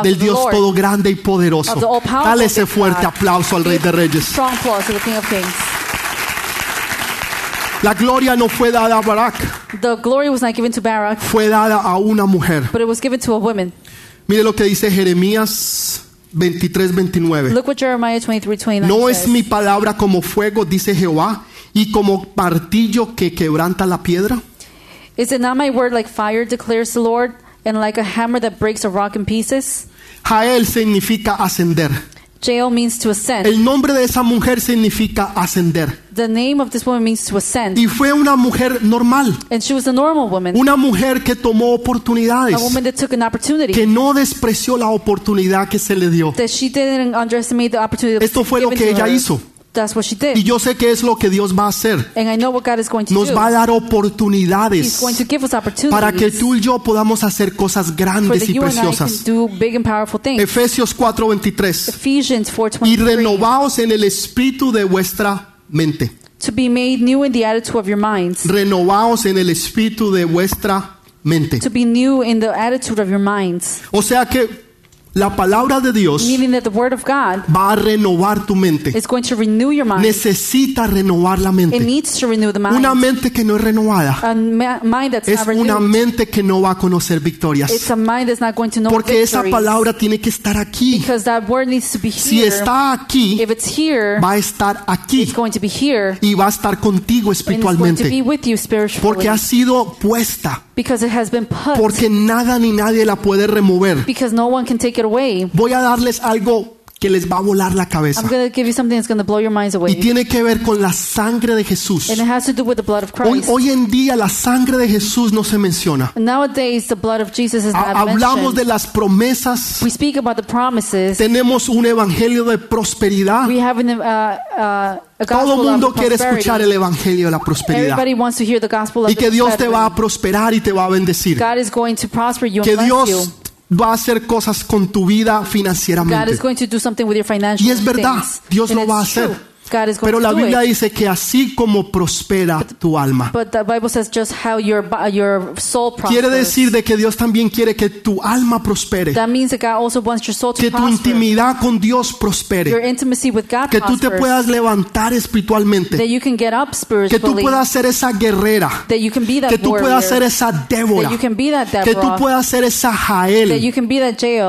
Del Dios Lord. todo grande y poderoso. Dale ese fuerte God. aplauso al Rey de Reyes. Strong applause to the King of Kings. La gloria no fue dada a Barak, The glory was not given to Barak, fue dada a una mujer. but it was given to a woman. Mire lo que dice Jeremías 23, 29. Look what Jeremiah 23, 29 No es says. mi palabra como fuego, dice Jehová, y como martillo que quebranta la piedra. Is it not my word like fire, declares the Lord, and like a hammer that breaks a rock in pieces? Jael significa ascender. Jael means to ascend. El nombre de esa mujer significa ascender. The name of this woman means to ascend. Y fue una mujer normal, And she was a normal woman, una mujer que tomó a oportunidades, woman that took an opportunity, que no despreció la oportunidad que se le dio. that she didn't underestimate the opportunity Esto fue lo que ella hizo. That's what she Y did. yo sé que es lo que Dios va a hacer. And I know what God is going to Nos do. va a dar He's oportunidades going to give us opportunities para que tú y yo podamos hacer cosas grandes y preciosas. do big and powerful things. Efesios 4:23. Ephesians Y 4:23 renovaos en el espíritu de vuestra mente. to be made new in the attitude of your minds. Renovaos en el espíritu de vuestra mente. To be new in the attitude of your minds. O sea que la palabra de Dios Meaning that the word of God va a renovar tu mente. is going to renew your mind. Necesita renovar la It mente. needs to renew the mind. Una mente que no es renovada es una mente que no va a conocer victorias. It's a mind that's not going to know Porque esa palabra tiene que estar aquí. Because that word needs to be Si here. está aquí, If it's here, va a estar aquí it's going to be here. y va a estar contigo And it's going to be espiritualmente. with you spiritually. Porque ha sido puesta. Porque nada ni nadie la puede remover. It away. Voy a darles algo que les va a volar la cabeza. I'm going to give you something that's going to blow your minds Y away. tiene que ver con la sangre de Jesús. And it has to do with the blood of Hoy, Christ. hoy en día la sangre de Jesús no se menciona. Nowadays, the blood of Jesus is Ha- not Hablamos mentioned. de las promesas. We speak about the promises. Tenemos un evangelio de prosperidad. We have an, uh, uh, a Todo gospel mundo of quiere escuchar prosperity. el evangelio de la prosperidad. Everybody wants to hear the gospel of Y que Dios te va a prosperar y te va a bendecir. God is going to prosper you and Que bless Dios you. Va a hacer cosas con tu vida God financieramente. is going to do something with your financial Y es verdad, things. Dios And lo va a it's true. Pero la Biblia dice que así como prospera tu alma. But the Bible says just how your bo- your soul prospers. Quiere decir de que Dios también quiere que tu alma prospere. that means that God also wants your soul to Que tu intimidad con Dios Your prospere. intimacy with God Que tú te puedas levantar that espiritualmente. you can get up Que tú puedas ser esa guerrera. that you can be that Que tú puedas ser esa Débora. Que tú puedas ser esa Jael.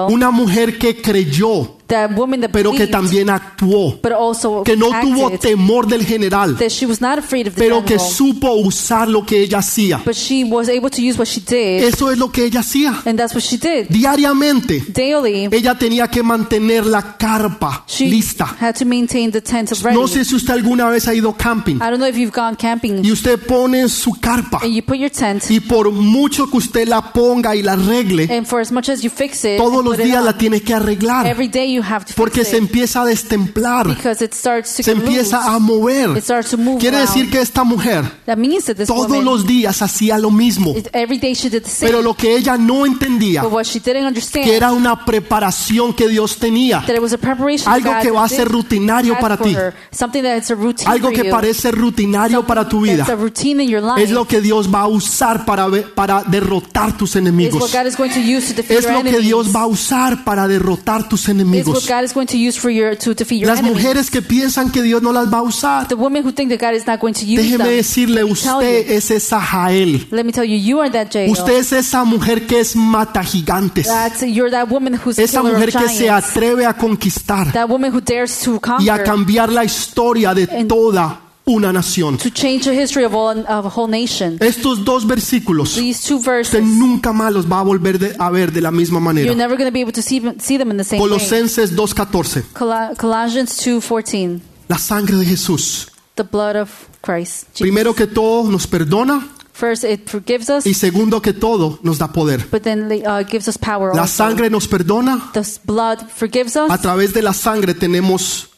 Una mujer que creyó, that woman that pero que también actuó. but also Que no tuvo temor del general. that she was not afraid of the Pero que supo usar lo que ella hacía. but she was able to use what she did, Eso es lo que ella hacía. and that's what she did. Diariamente. Daily, Ella tenía que mantener la carpa she lista. had to maintain the tent of ready. No sé si usted alguna vez ha ido camping I don't know if you've gone camping y usted pone su carpa and you put your tent, y por mucho que usted la ponga y la arregle, and for as much as you fix it, todos los días la tiene que arreglar. every day you have to porque se empieza a destemplar, because it starts to se empieza loose. a mover. It starts to move Quiere decir que esta mujer That means that this todos woman, los días hacía lo mismo, it- every day she did the same. pero lo que ella no entendía but what she didn't understand, que era una preparación que Dios tenía, that it was a preparation algo God que va a ser rutinario para ti, her. Something that's a routine algo que parece rutinario para tu vida. That's a routine in your life. Es lo que Dios va a usar para, para derrotar tus enemigos. what God is going to use to defeat Es your lo que enemies. Dios va a usar para derrotar tus what enemigos. God is going to use for your to defeat your Las mujeres que piensan que Dios no las va a usar, the women who think that God is not going to use déjeme them. decirle, usted you. es esa Jael. Let me tell you, you are that Jael. Usted es esa mujer que es mata gigantes. That's, you're that woman who's Esa mujer que se atreve a conquistar That woman who dares to y a cambiar la historia de And- toda una nación. to change the history of, all, of a whole nation. Estos dos versículos, These two usted verses, nunca más los va a volver de- a ver de la misma you're manera. never going to be able to see, see them in the same way. Colosenses 2.14. Col- Colossians 2.14, La sangre de Jesús. the blood of Christ. Jesus. Primero que todo nos perdona First, it forgives us, y segundo que todo nos da poder. but then uh, gives us power La sangre nos perdona. The blood forgives us. A través de la sangre tenemos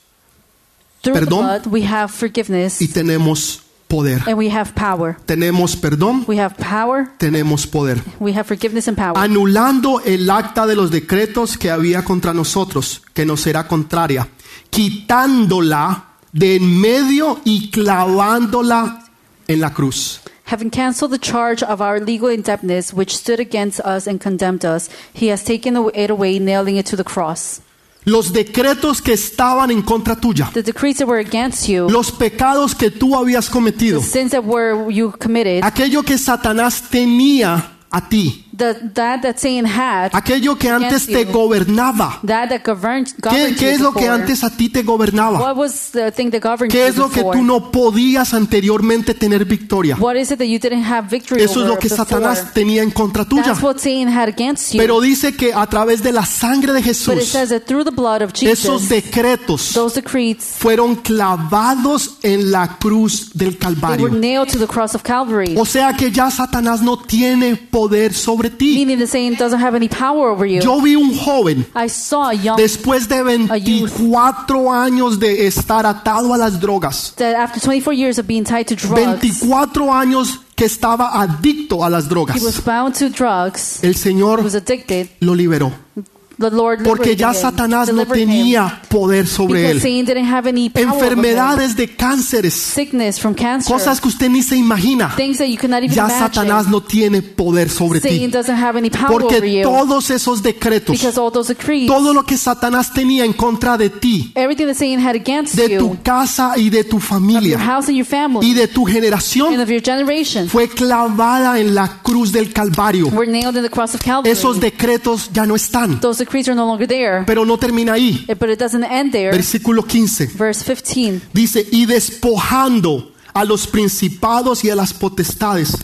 Through the blood, we have forgiveness y tenemos poder. and we have power. Tenemos perdón, We have power, tenemos poder. we have forgiveness and power. Anulando el acta de los decretos que había contra nosotros, que nos era contraria, quitándola de en medio y clavándola en la cruz. Having canceled the charge of our legal indebtedness which stood against us and condemned us, he has taken it away, nailing it to the cross. Los decretos que estaban en contra tuya, The decrees that were against you, los pecados que tú habías cometido, the sins that were you committed, aquello que Satanás tenía a ti, the, that that Satan had, aquello que antes te gobernaba. that that governed, ¿Qué, governed qué you es lo que antes a ti te gobernaba? What was the thing that governed ¿Qué you es lo que tú no podías anteriormente tener victoria? What is it that you didn't have victory Eso es lo que before? Satanás tenía en contra tuya. That's what Satan had against you. Pero dice que a través de la sangre de but it Jesús, says that through the blood of esos Jesus, decretos those decrees fueron clavados en la cruz del they were Calvario. nailed to the cross of Calvary. O sea que ya Satanás no tiene poder sobre ti. Meaning that Satan doesn't have any power over you. Yo vi un joven I saw a young después de youth. 24 años de estar atado a las drogas, that after 24 years of being tied to drugs, 24 años que estaba adicto a las he was drogas, bound to drugs, el Señor was addicted. lo liberó. The Lord Porque ya Satanás no tenía poder sobre él. Enfermedades de cánceres, cosas que usted ni se imagina. Ya. Satanás no tiene poder sobre ti. Porque todos esos decretos, todo lo que Satanás tenía en contra de ti, de tu casa y de tu familia y de tu generación, fue clavada en la cruz del Calvario. Esos decretos ya no están. Are no longer there. Pero no termina ahí. Eh, But it doesn't end there. Versículo 15. Verse 15. Dice, y despojando a los principados y a las potestades,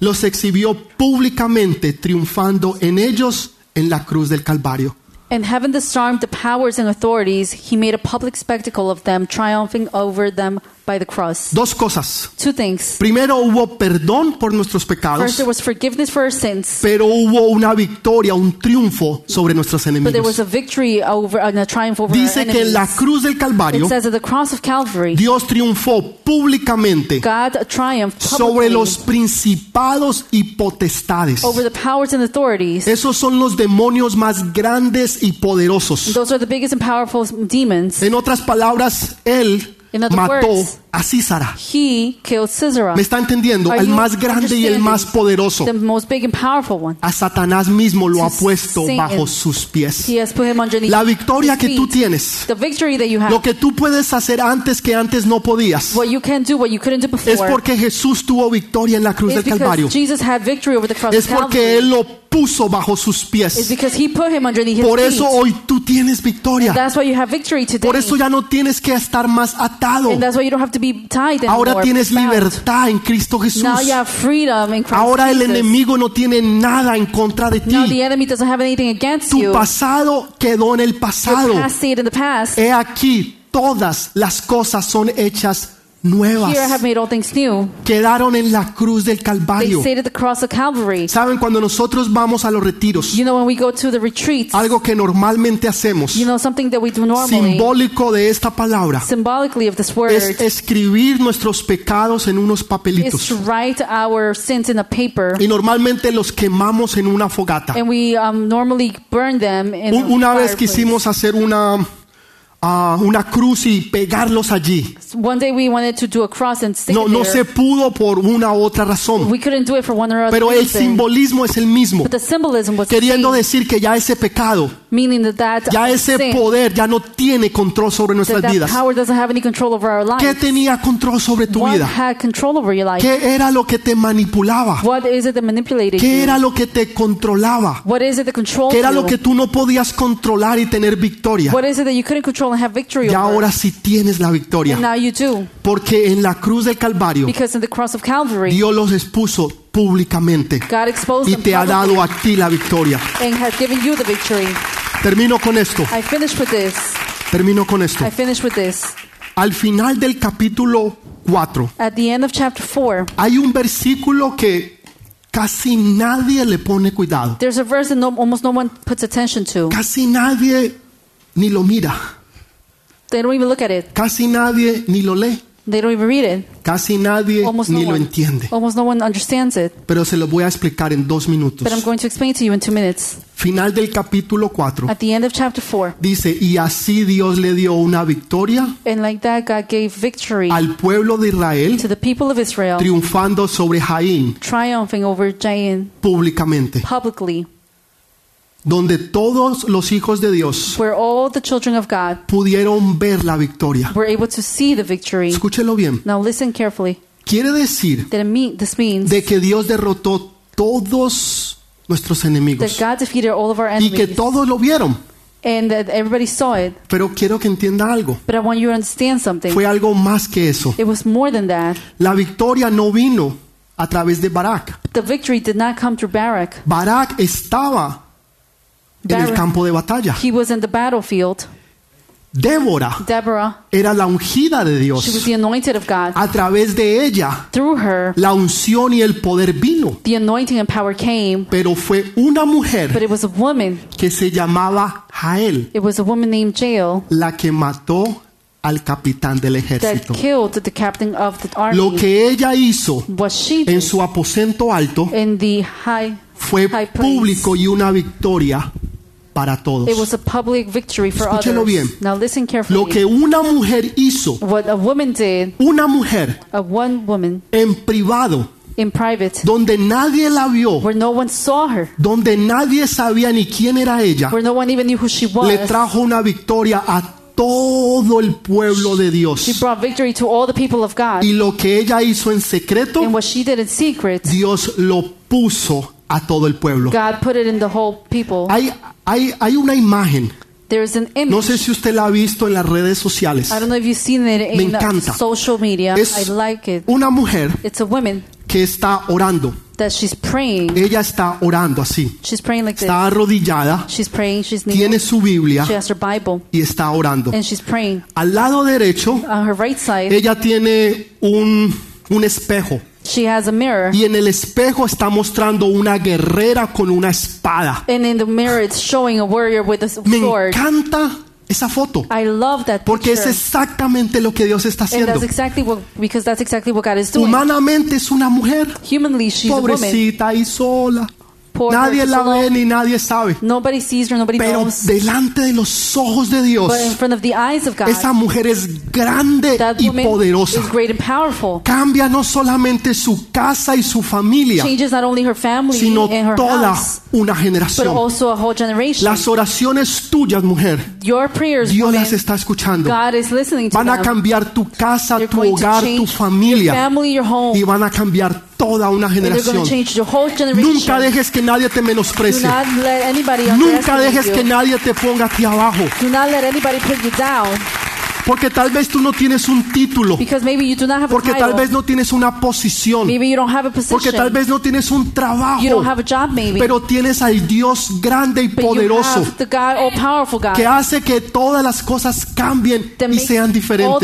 los exhibió públicamente, triunfando en ellos en la cruz del Calvario. And having disarmed the powers and authorities, he made a public spectacle of them, triumphing over them by the cross. Dos cosas. Two things. Primero hubo perdón por nuestros First, pecados, there was forgiveness for our sins, pero hubo una victoria, un triunfo sobre nuestros but there was enemigos. a victory over and a triumph over our Dice que en la cruz del Calvario, It says at the cross of Calvary, Dios triunfó públicamente God triumphed sobre los principados y potestades. over the powers and authorities. Esos son los demonios más grandes y poderosos. Those are the biggest and powerful demons. En otras palabras, él mató words, a Císara. He killed Sisera, ¿Me está entendiendo? El más grande y el más poderoso. the most big and powerful one. A Satanás mismo lo ha To puesto bajo sus pies. He has put him underneath La victoria que tú tienes, The victory that you have, lo que tú puedes hacer antes que antes no podías, what you can do, what you couldn't do before, es porque Jesús tuvo victoria en la cruz del Calvario. Jesus had victory over the cross Es porque Él lo puso bajo sus pies. Por eso hoy tú tienes victoria. Por eso ya no tienes que estar más atado. Ahora tienes libertad en Cristo Jesús. Now you have freedom in Christ Ahora el enemigo no tiene nada en contra de ti. Tu pasado quedó en el pasado. He aquí, todas las cosas son hechas nuevas. Here I have made all things new. Quedaron en la cruz del They Calvario. stayed at the cross of Calvary. Saben, cuando nosotros vamos a los retiros, You know, when we go to the retreats, algo que normalmente hacemos, you know, something that we do normally, simbólico de esta palabra, symbolically of this word, es escribir nuestros pecados en unos is papelitos. to write our sins in a paper. Y normalmente los quemamos en una fogata. And we um, normally burn them in Un- Una vez fireplace. quisimos hacer una, una cruz y pegarlos allí. One day we wanted to do a cross and stick No, it no there. se pudo por una u otra razón. We couldn't do it for one or other Pero el reason. simbolismo es el mismo. But the symbolism was the Queriendo same, decir que ya ese pecado, meaning that that, ya ese sin, poder ya no tiene control sobre that, nuestras that vidas. power doesn't have any control over our ¿Qué tenía control sobre tu What vida? had control over your life? ¿Qué era lo que te manipulaba? What is it that manipulated ¿Qué you? era lo que te controlaba? What is it that controlled ¿Qué era you? lo que tú no podías controlar y tener victoria? What is it that you couldn't control and have victory Y ahora sí tienes la And victoria. now you do. Porque en la cruz del Calvario Because in the cross of Calvary, Dios los expuso públicamente God exposed y them te ha dado a ti la victoria. and has given you the victory. Termino con esto. I finished with this. Termino con esto. I finished with this. Al final del capítulo 4 At the end of chapter 4, hay un versículo que casi nadie le pone cuidado. there's a verse that no, almost no one puts attention to. Casi nadie ni lo mira. They don't even look at it. Casi nadie ni lo lee. They don't even read it. Casi nadie Almost ni no lo one. entiende. Almost no one understands it. Pero se lo voy a explicar en dos minutos. But I'm going to explain to you in two minutes. Final del capítulo 4 At the end of chapter 4, dice, y así Dios le dio una victoria and like that, God gave victory al pueblo de Israel, to the people of Israel, triunfando sobre Jaín triumphing over Jain públicamente, publicly, donde todos los hijos de Dios where all the children of God pudieron ver la victoria. were able to see the victory. Escúchelo bien. Now listen carefully. Quiere decir That it mean, this means de que Dios derrotó todos nuestros that enemigos God defeated all of our y que enemies todos lo vieron. and that everybody saw it. Pero quiero que entienda algo. But I want you to understand something. Fue algo más que eso. It was more than that. La victoria no vino a través de Barak. The victory did not come through Barak. Barak estaba en el campo de batalla. he was in the battlefield. Débora Deborah, era la ungida de she was Dios. the anointed of God. A través de ella, Through her, la unción y el poder vino. the anointing and power came. Pero fue una But mujer it was a woman. que se llamaba Jael It was a woman named Jael la que mató al capitán del that ejército. killed the captain of the army. Lo que ella hizo What she en su aposento alto in the high, fue high público y una victoria para It todos. was a public victory for Escúchelo others. bien. Now listen Lo carefully. que una mujer hizo, What a woman did, una mujer a one woman en privado, in private, donde nadie la vio, where no one saw her, donde nadie sabía ni quién era ella, where no one even knew who she was. le trajo una victoria a todo el pueblo de She Dios. brought victory to all the people of God. Y lo que ella hizo en secreto, And what she did in secret, Dios lo puso a todo el pueblo. God put it in the whole people. Hay, hay, hay una imagen, There's an image. no sé si usted la ha visto en las redes sociales, I don't know if you've seen it Me in uh, encanta. social media. Es I like it. una mujer It's a woman que está orando. that she's praying. Ella está orando así. She's praying like this. Está arrodillada, She's praying. She's tiene su Biblia She has her Bible y está orando. and she's praying. Al lado derecho, On her right side, ella tiene un, un espejo. She has a mirror. Y en el espejo está mostrando una guerrera con una espada. And in the mirror, it's showing a warrior with a Me sword. encanta esa foto. I love that Porque es exactamente lo que Dios está haciendo. that's exactly what, because that's exactly what God is doing. Humanamente es una mujer. Humanly, she's a woman. Pobrecita y sola. Nadie la ve ni nadie sabe. Nobody sees her, nobody Pero knows. delante de los ojos de Dios, But in front of the eyes of God, esa mujer es grande that y woman poderosa. is great and powerful. Cambia no solamente su casa y su familia, Changes not only her family sino and her toda house, una but generación. also a whole generation. Las oraciones tuyas, mujer, Your prayers, Dios woman, las está escuchando. God is listening to Van a them. cambiar tu casa, They're tu going to hogar, tu change your familia family, your home, y van a cambiar toda una generación. Nunca dejes que nadie te menosprecie. Nunca dejes que nadie te ponga abajo. Put you down Porque tal vez tú no tienes un título. a Porque tal vez no tienes una posición. a. Porque tal vez no tienes un trabajo. a. Pero tienes al Dios grande y poderoso que hace que todas las cosas cambien y sean diferentes.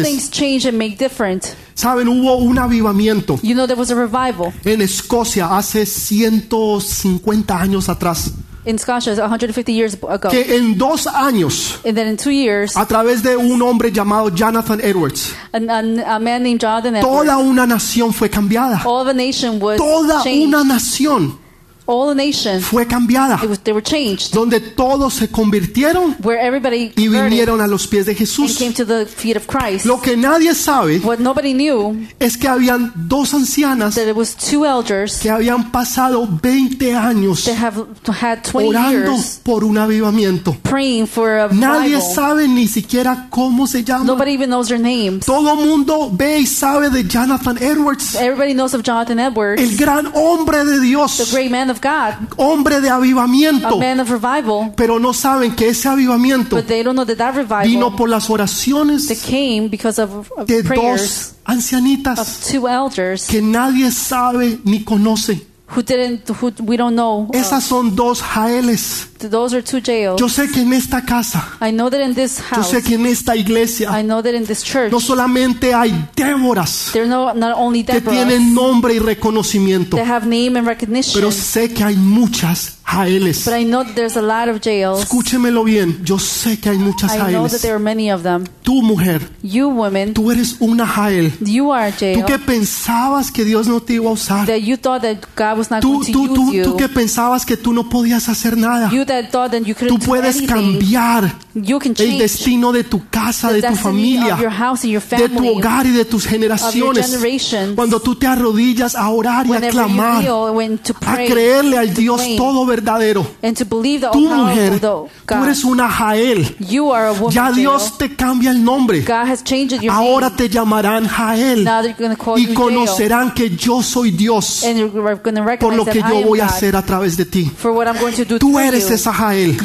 Saben, hubo un avivamiento You know, there was a revival en Escocia hace 150 años atrás, in Scotia 150 years ago. que en dos años, And then in two years, a través de un hombre llamado Jonathan Edwards, a, a, a man named Jonathan Edwards, toda una nación fue cambiada. all of a nation was Toda changed. una nación All the nation, fue cambiada, it was, they were changed. donde todos se convirtieron Where everybody y vinieron a los pies de and Jesús. came to the feet of Christ. Lo que nadie sabe What nobody knew es que habían dos ancianas that it was two elders que habían pasado 20 años that have had 20 orando years por un avivamiento. praying for a Nadie sabe ni siquiera cómo se llama. Nobody even knows their names. Todo mundo ve y sabe de Jonathan Edwards, Everybody knows of Jonathan Edwards, el gran hombre de the Dios, great man of God, hombre de a avivamiento. man of revival. Pero no saben que ese avivamiento But they don't know that that vino revival por las that oraciones came because of, of de prayers dos ancianitas of two elders que nadie sabe ni conoce. Who didn't, who we don't know. uh, Esas son dos Jaeles. those are two jails. Yo sé que en esta casa, I know that in this yo house, sé que en esta iglesia, I know that in this church, no solamente hay Déboras there are no, not only que tienen nombre y reconocimiento, that have name and recognition, pero sé que hay muchas Jaeles. but I know that there's a lot of jails. Escúchemelo bien, yo sé que hay muchas I know that Jaeles. there are many of them. Tú, mujer, You women, tú eres una Jael. you are a Tú jail. que pensabas que Dios no te iba a usar. That you thought that God was not Tú, going to tú, use tú, you. tú que pensabas que tú no podías hacer nada. you that thought that you Tú couldn't do puedes anything. cambiar You can el change destino de tu casa, the de tu destiny familia, of your house and your de tu family, hogar y de tus of your generaciones. generations. Cuando tú te arrodillas a orar y a Whenever you clamar, when to a pray creerle al to Dios claim, verdadero. and to believe the Tú, all mujer, tú eres una Jael. You are a woman Ya. Dios te cambia el nombre. God has changed your Ahora name. te llamarán Jael Now they're going to call y conocerán que yo soy Dios And you're going to por lo que yo voy a hacer a través de ti. for what I'm going to do Tú eres esa Jael.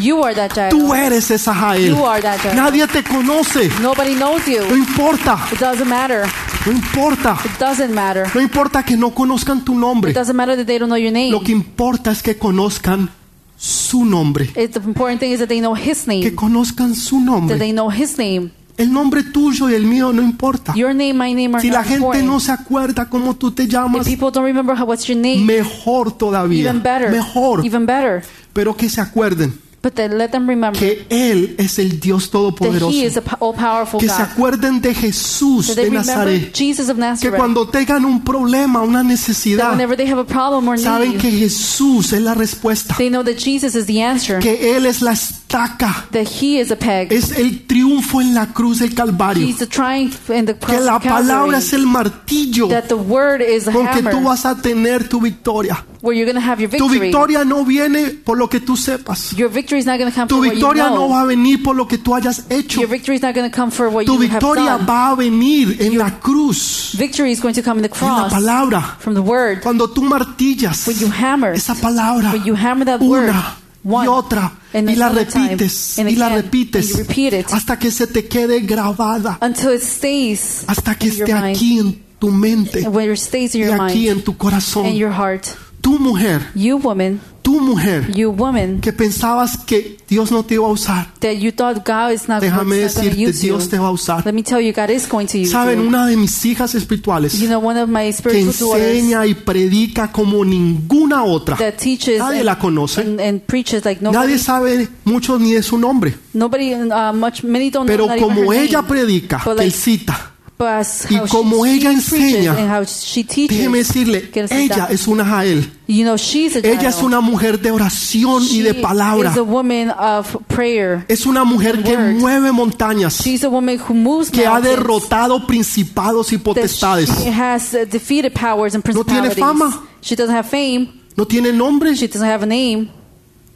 Tú eres esa Jael. Nadie te conoce. Nobody knows No you. importa. It doesn't matter. No importa. It doesn't matter. No importa que no conozcan tu nombre. It doesn't matter that they don't know your name. Lo que importa es que conozcan su nombre. The important thing is that they know His Que name. conozcan su That nombre. they know His name. El nombre tuyo y el mío no importa. Your name, my name are Si la gente important. no se acuerda cómo tú te If llamas, people don't remember how, what's your name, mejor todavía. even better. Mejor. Even better. Pero que se acuerden But then let them remember que Él es el Dios that todopoderoso. He is all Que se acuerden de Jesús That they de Nazaret. Jesus of Que cuando tengan un problema, una necesidad, they have a problem or saben need, que Jesús es la respuesta. they know that Jesus is the answer. Que Él es la estaca. That He is a peg. Es el triunfo en la cruz del Calvario. He's the triumph in the Que cross la of Calvary. palabra es el martillo That the word is con que hammer tú vas a tener tu victoria. where you're have your Tu victory. victoria no viene por lo que tú sepas. Your victory is not going to come Tu for what you victoria no know. va a venir por lo que tú hayas hecho. Your victory is not going to come for what Tu you have victoria done. va a venir en la cruz, Victory is going to come in the en la cross palabra. from the word. Cuando tú martillas When you hammer, esa palabra when you hammer that word, one, y otra y la time, repites and y la repites it hasta que se te quede grabada, until it stays hasta que your esté mind, aquí en tu mente and when it stays in y your aquí mind en tu corazón. Tu mujer, You woman, tu mujer you woman, que pensabas que Dios no te iba a usar, that you thought God is not, déjame decirte, use you. Dios te va a usar. Let me tell you, God is going to use Saben, you. una de mis hijas espirituales You know, one of my que enseña y predica como ninguna otra. that teaches Nadie and, la conoce. and, and preaches like nobody, Nadie sabe mucho ni de su nombre, nobody, uh, much, many don't pero know como ella name. predica, que like, cita, y como ella enseña, déjeme decirle, ella es una Jael. Ella es una mujer de oración y de palabra. is a woman of prayer. Es una mujer que mueve montañas, She's a woman who moves que ha derrotado principados y potestades. she has defeated powers and No tiene fama. She doesn't have fame. No tiene nombre,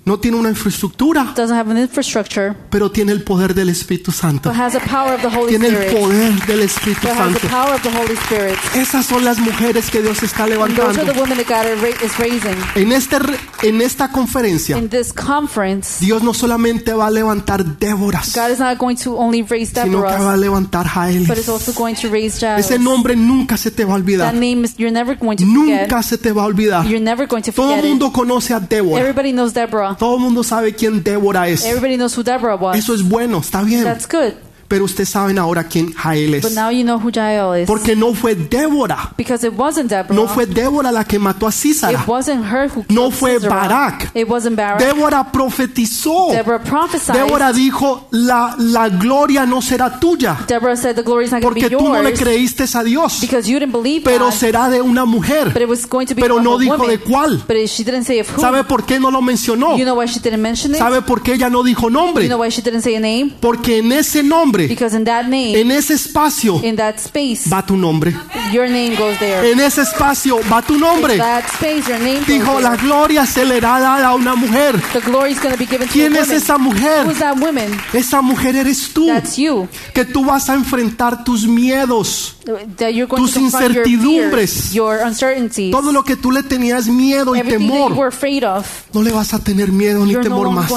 no tiene una infraestructura, Doesn't have an infrastructure. pero tiene el poder del Espíritu Santo. But has the power of the Holy Tiene el Spirit. poder del Espíritu But has the Santo. power of the Holy Spirit. Esas son las mujeres que Dios está And those are levantando. the women that God is raising. En, este, en esta conferencia, In this conference, Dios no solamente va a levantar Déboras, God is not going to only raise sino que va a Deborah, levantar Jaeles. but is also going to raise. Ese nombre nunca se te va a That olvidar. name is you're never going to forget. Nunca se te va a olvidar. You're never going to Todo el it. mundo conoce a Débora. Everybody knows Deborah. Todo el mundo sabe quién Débora es. Everybody knows who Deborah was. Eso es bueno, está bien. That's good. Pero ustedes saben ahora quién Jael But es. now you know who Jael is. Porque no fue Débora. Because it wasn't Deborah. No fue Débora la que mató a it Císara. wasn't her who No fue Sisera. Barak. It wasn't Barak. Débora profetizó. Deborah prophesied. Débora dijo, la, la gloria no será tuya. Deborah said the glory is not Porque be tú no le creíste a Dios. because you didn't believe Pero God. será de una mujer. But it was going to be Pero no dijo woman. de cuál. But it- she didn't say of who. ¿Sabe por qué no lo mencionó? You know why she didn't mention it? ¿Sabe por qué ella no dijo You nombre? know why she didn't say a name? Porque en ese nombre, Because in that name, en ese espacio, in that space, va tu nombre. your name goes there. En ese espacio va tu nombre. That space, your name Dijo, goes la gloria se le hará dada a una mujer. The glory is going to be given to a ¿Quién es esa mujer? Who's that woman? Esa mujer eres tú. That's you. Que tú vas a enfrentar tus miedos. That you're going Tus to confront your incertidumbres. fears, your Todo lo que tú le tenías miedo y temor. of. No le vas a tener miedo ni no temor más.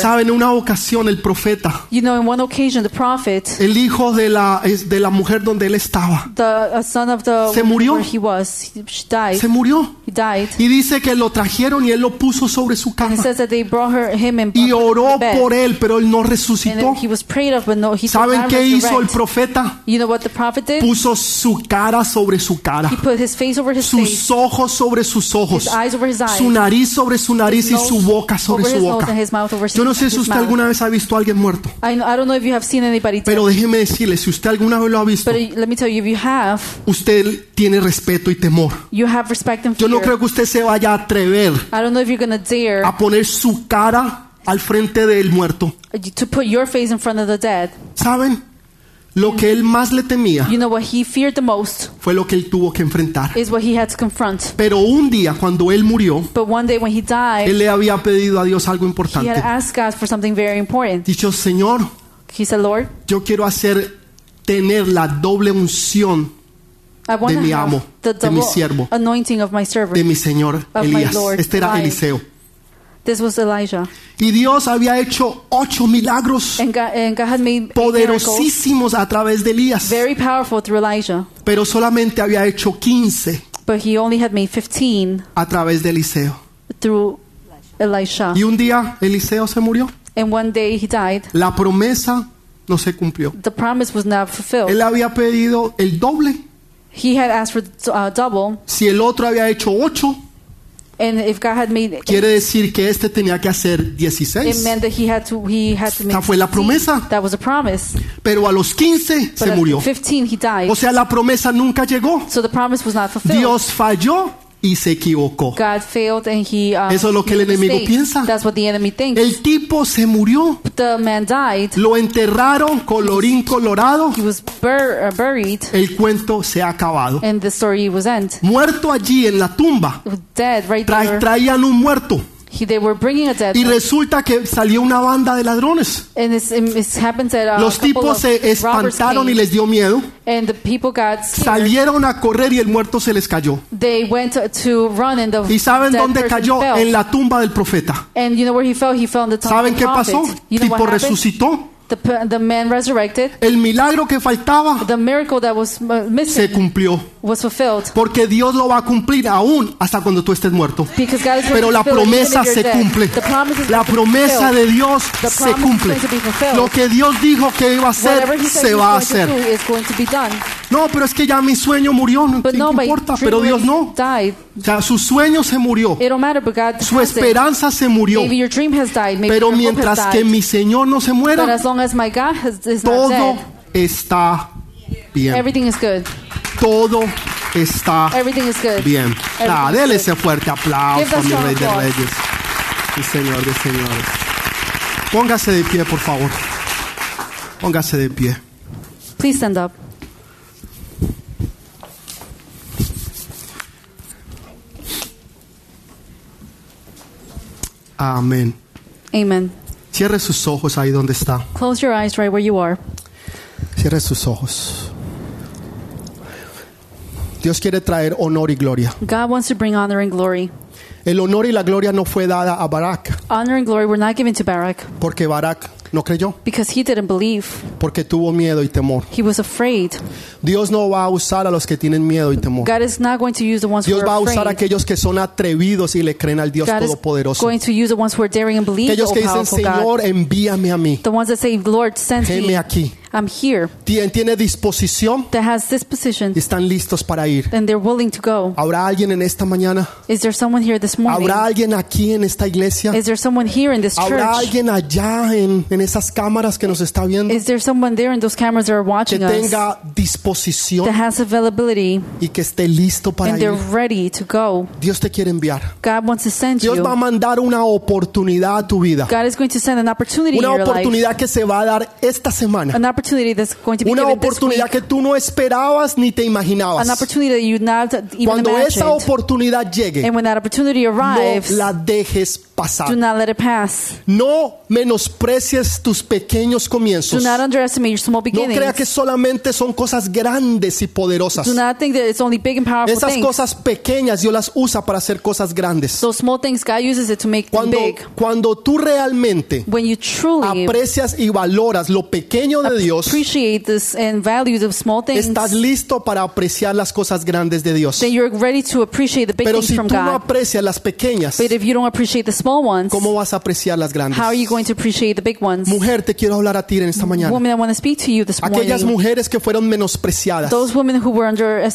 Saben, en una ocasión el profeta, You know, in one occasion, the prophet, el hijo de la, de la mujer donde él estaba, the son of the Se murió. he was, he, she died. se murió. He died. Y dice que lo trajeron y él lo puso sobre su cama. her, Y oró por él, pero él no resucitó. ¿Saben qué hizo el profeta? You know did? Puso su cara sobre su cara, He put his face over his face, sus ojos sobre sus ojos, his eyes over his eyes, su nariz sobre su nariz his y su boca sobre su boca. Yo no sé si usted mouth. alguna vez ha visto a alguien muerto, I, I don't know if you have seen anybody pero déjeme decirle, si usted alguna vez lo ha visto, but let me tell you, if you have, usted tiene respeto y temor. you have respect and Yo fear. no creo que usted se vaya a atrever I don't know if you're dare a poner su cara al frente del muerto. to put your face in front of the dead. ¿Saben? Lo que él más le temía You know what he feared the most fue lo que él tuvo que enfrentar. is what he had to confront. Pero un día, cuando él murió, But one day when he died, él le había pedido a Dios algo he had importante. asked God for something very important. Dicho, Señor, He said, Lord, yo quiero hacer tener la doble unción I want De to mi have amo, the de mi double siervo, anointing of my servant. de mi Señor Of my Elías. Lord, Este era Elias. Eliseo. This was Elijah. Y Dios había hecho ocho milagros And God, and God had made poderosísimos a través de Elías, very powerful through Elijah. pero solamente había hecho 15 But he only had made 15 a través de Eliseo. through Elisha. Y un día Eliseo se murió. And one day he died. La promesa no se cumplió. The promise was not fulfilled. Él había pedido el doble. He had asked for uh, double. Si el otro había hecho 8, And if God had made quiere decir que este tenía que hacer it 16. meant that he had to he had to make Esta fue la 16. promesa. That was a promise. Pero a los 15 But se at murió. 15 he died. O sea, la promesa nunca llegó. So the promise was not fulfilled. Dios falló y se equivocó. God failed and he um, Eso es lo que el enemigo mistake. piensa. That's what the enemy thinks. El tipo se murió. the man died. Lo enterraron colorín colorado. He was bur- uh, buried El cuento se ha acabado. and the story was end. Muerto allí en la tumba. Dead right Tra- there. traían un muerto. He, they were bringing a dead Y resulta que salió una banda de ladrones. And it's, it happens that uh, Los tipos of se espantaron y les dio miedo. and the people got. Salieron a correr y el muerto se les cayó. They went to, run and the ¿Y saben dónde cayó? fell. En la tumba del profeta. And you know where he fell? He fell in the tomb ¿Saben qué pasó? You know Tipo resucitó. The, the man resurrected. El milagro que faltaba The miracle that was uh, se missing cumplió. was fulfilled. Porque Dios lo va a cumplir aún hasta cuando tú estés muerto. Because God is Pero la promesa se dead. cumple. The promise is La promesa fulfilled. de Dios se cumple. Lo que Dios dijo que iba a hacer se va a hacer. No, pero es que ya mi sueño murió, no But ¿qué no, importa, pero Dios no. died. Sea, su sueño se murió, su esperanza se murió. Pero mientras que mi Señor no se muera, todo está bien. everything is good. Todo está Everything is good. bien. Ah, is dele ese fuerte aplauso a mi Rey de. Reyes. Sí, Señor de señores. Póngase de pie, por favor. Póngase de pie. Please stand up. Amén. Amen. Cierre sus ojos ahí donde está. Close your eyes right where you are. Cierre sus ojos. Dios quiere traer honor y gloria. God wants to bring honor and glory. El honor y la gloria no fue dada a Barak, Honor and glory were not given to Barak porque Barak No creyó because he didn't believe. porque tuvo miedo y temor. He was afraid. Dios no va a usar a los que tienen miedo y temor. God is not going to use the ones who Dios va a are usar a aquellos que son atrevidos y le creen al Dios God is Todopoderoso. going to use the ones who are daring and believe Aquellos que dicen. Señor, envíame a mí. The ones that say, Lord, send me. aquí. I'm here. Tien- Tiene disposición That has this position y están listos para ir. and they're willing to go. ¿Habrá alguien en esta mañana? Is there someone here this morning? ¿Habrá alguien aquí en esta iglesia? Is there someone here in this ¿Habrá church? alguien allá en, en esas cámaras que nos está viendo Is there someone there in those cameras that are que watching us tenga disposición that has availability y que esté listo para and ir? they're ready to go? Dios te quiere enviar. God wants to send Dios you. va a mandar una oportunidad a tu vida. God is going to send an opportunity in Una your life. oportunidad que se va a dar esta semana. An opportunity that's going to be Una given this oportunidad week. que tú no esperabas ni te imaginabas. An opportunity that you not even Cuando esa oportunidad llegue, And when that opportunity no arrives, la dejes do pasar. not let it pass. No menosprecies tus pequeños Do comienzos. not underestimate your small No crea que beginnings. solamente son cosas grandes y poderosas. Do not think that it's only big and powerful Esas things. cosas pequeñas Dios las usa para hacer cosas grandes. Those small things, God uses it to make them Cuando, big. cuando tú realmente When you truly aprecias y valoras lo pequeño de Dios, appreciate this and value the small things, estás listo para apreciar las cosas grandes de Dios. then you're ready to appreciate the big Pero si tú no aprecias las pequeñas, But if you don't appreciate the small ones, ¿cómo vas a apreciar las grandes? how are you going to appreciate the big ones? Mujer, te quiero hablar a ti en esta mañana. Woman, I want to speak to you this Aquellas mujeres que fueron menospreciadas. Those women who were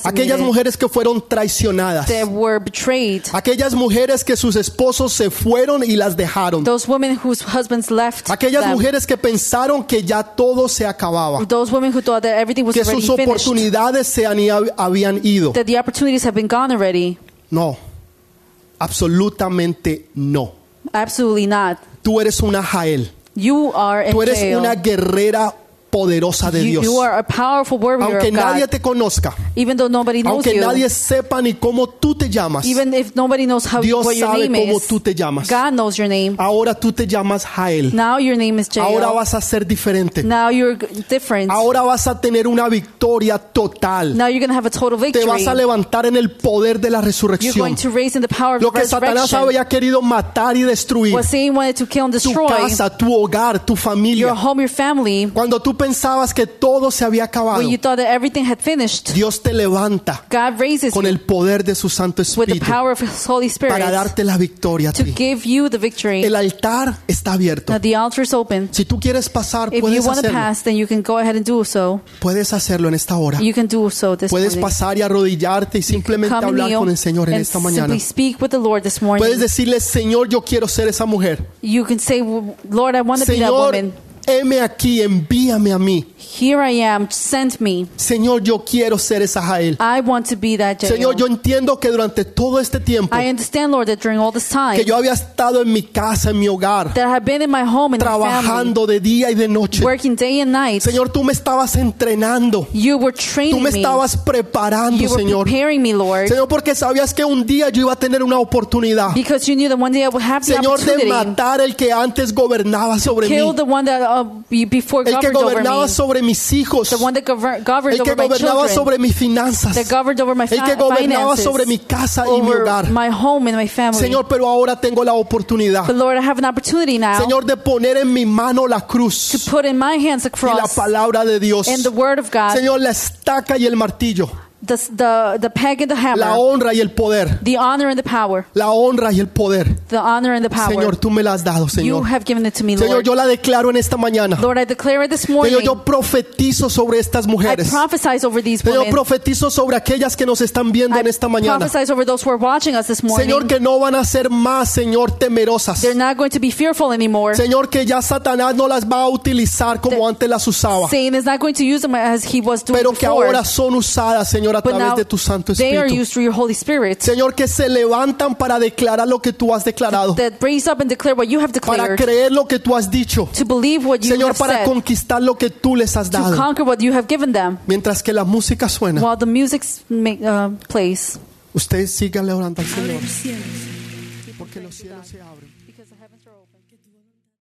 Aquellas mujeres que fueron traicionadas. that were betrayed, Aquellas mujeres que sus esposos se fueron y las dejaron. those women whose husbands left Aquellas mujeres que pensaron que ya todo se acababa. those women who thought that everything was Que already sus finished, oportunidades se han- habían ido. that the opportunities have been gone already. No. Absolutamente no. Absolutely not. Tú eres una Jael. You are a Tú eres una guerrera poderosa de You, Dios. you are a powerful warrior Aunque of nadie God. te conozca, Even though nobody knows aunque you, nadie sepa ni cómo tú te llamas, even if nobody knows how Dios what your sabe name cómo is, tú te llamas. God knows your name. ahora tú te llamas Jael. Now your name is Jael. Ahora vas a ser diferente. Now you're different. Ahora vas a tener una victoria total. Now you're going to have a total Te victory. vas a levantar en el poder de la You're resurrección. going to raise in the power of Lo que Satanás había querido matar y destruir. What Satan wanted to kill and Tu destroy, casa, tu hogar, tu your familia. home, your family, Cuando tú pensabas que todo se había acabado, when you thought that everything had finished, Dios te levanta God raises con you el poder de su Santo with the Espíritu power of His Holy Spirit para darte la victoria a to ti. give you the victory. El altar está abierto. Now the altar is open. Si tú quieres pasar, If you puedes want to hacerlo. pass, then you can go ahead and do so. Puedes hacerlo en esta hora. You can do so this Puedes morning. pasar y arrodillarte y simplemente Come hablar kneel con el Señor en and esta mañana. simply speak with the Lord this morning. Puedes decirle, Señor, yo quiero ser esa mujer. You can say, Lord, I want to be that Señor, woman. Heme aquí, envíame a mí. Here I am, send me. Señor, yo quiero ser esa Jael. I want to be that Jael. Señor, yo entiendo que durante todo este tiempo I understand, Lord, that during all this time que yo había estado en mi casa, en mi hogar, that I have been in my home my family, trabajando de día y de noche. working day and night, Señor, tú me estabas entrenando. you were Tú training me me. estabas preparando, You were Señor. preparing me, Lord, Señor, porque sabías que un día yo iba a tener una oportunidad. because you knew that one day I would have the Señor, de matar el que antes gobernaba sobre mí. the one that before El que gobernaba sobre mis hijos. the one that governed El que over my gobernaba children, sobre mis finanzas. that governed over my El que gobernaba finances, sobre mi casa y mi hogar. my home and my family. Señor, pero ahora tengo la oportunidad. but Lord, I have an opportunity now Señor, de poner en mi mano la to cruz put in my hands a y la palabra de Dios. and the word of God, Señor, la estaca y el martillo. The, the, the peg and the hammer, La honra y el poder. the honor and the power, La honra y el poder. the honor and the power. Señor, tú me la has dado, you Señor. have given it to me, Señor, yo la declaro en esta mañana. Lord, I declare it this morning. Señor, yo profetizo sobre estas I mujeres. prophesize over these Señor, profetizo sobre aquellas que nos están viendo I en esta mañana. over those who are watching us this morning. Señor, que no van a ser más, Señor, temerosas. They're not going to be fearful anymore. Señor, que ya Satanás no las va a utilizar como antes las usaba. Satan is not going to use them as he was doing Pero que before. ahora son usadas, Señor, a but través now de tu Santo they are Espíritu. used through your Holy Spirit Señor, que se levantan para declarar lo que tú has declarado. that raise up and declare what you have Para declared, creer lo que tú has dicho. to believe what you Señor, have para said, conquistar lo que tú les has to dado. conquer what you have given them. Mientras que la música suena, While the music uh, plays. usted siga orando al Señor. Porque los cielos se abren.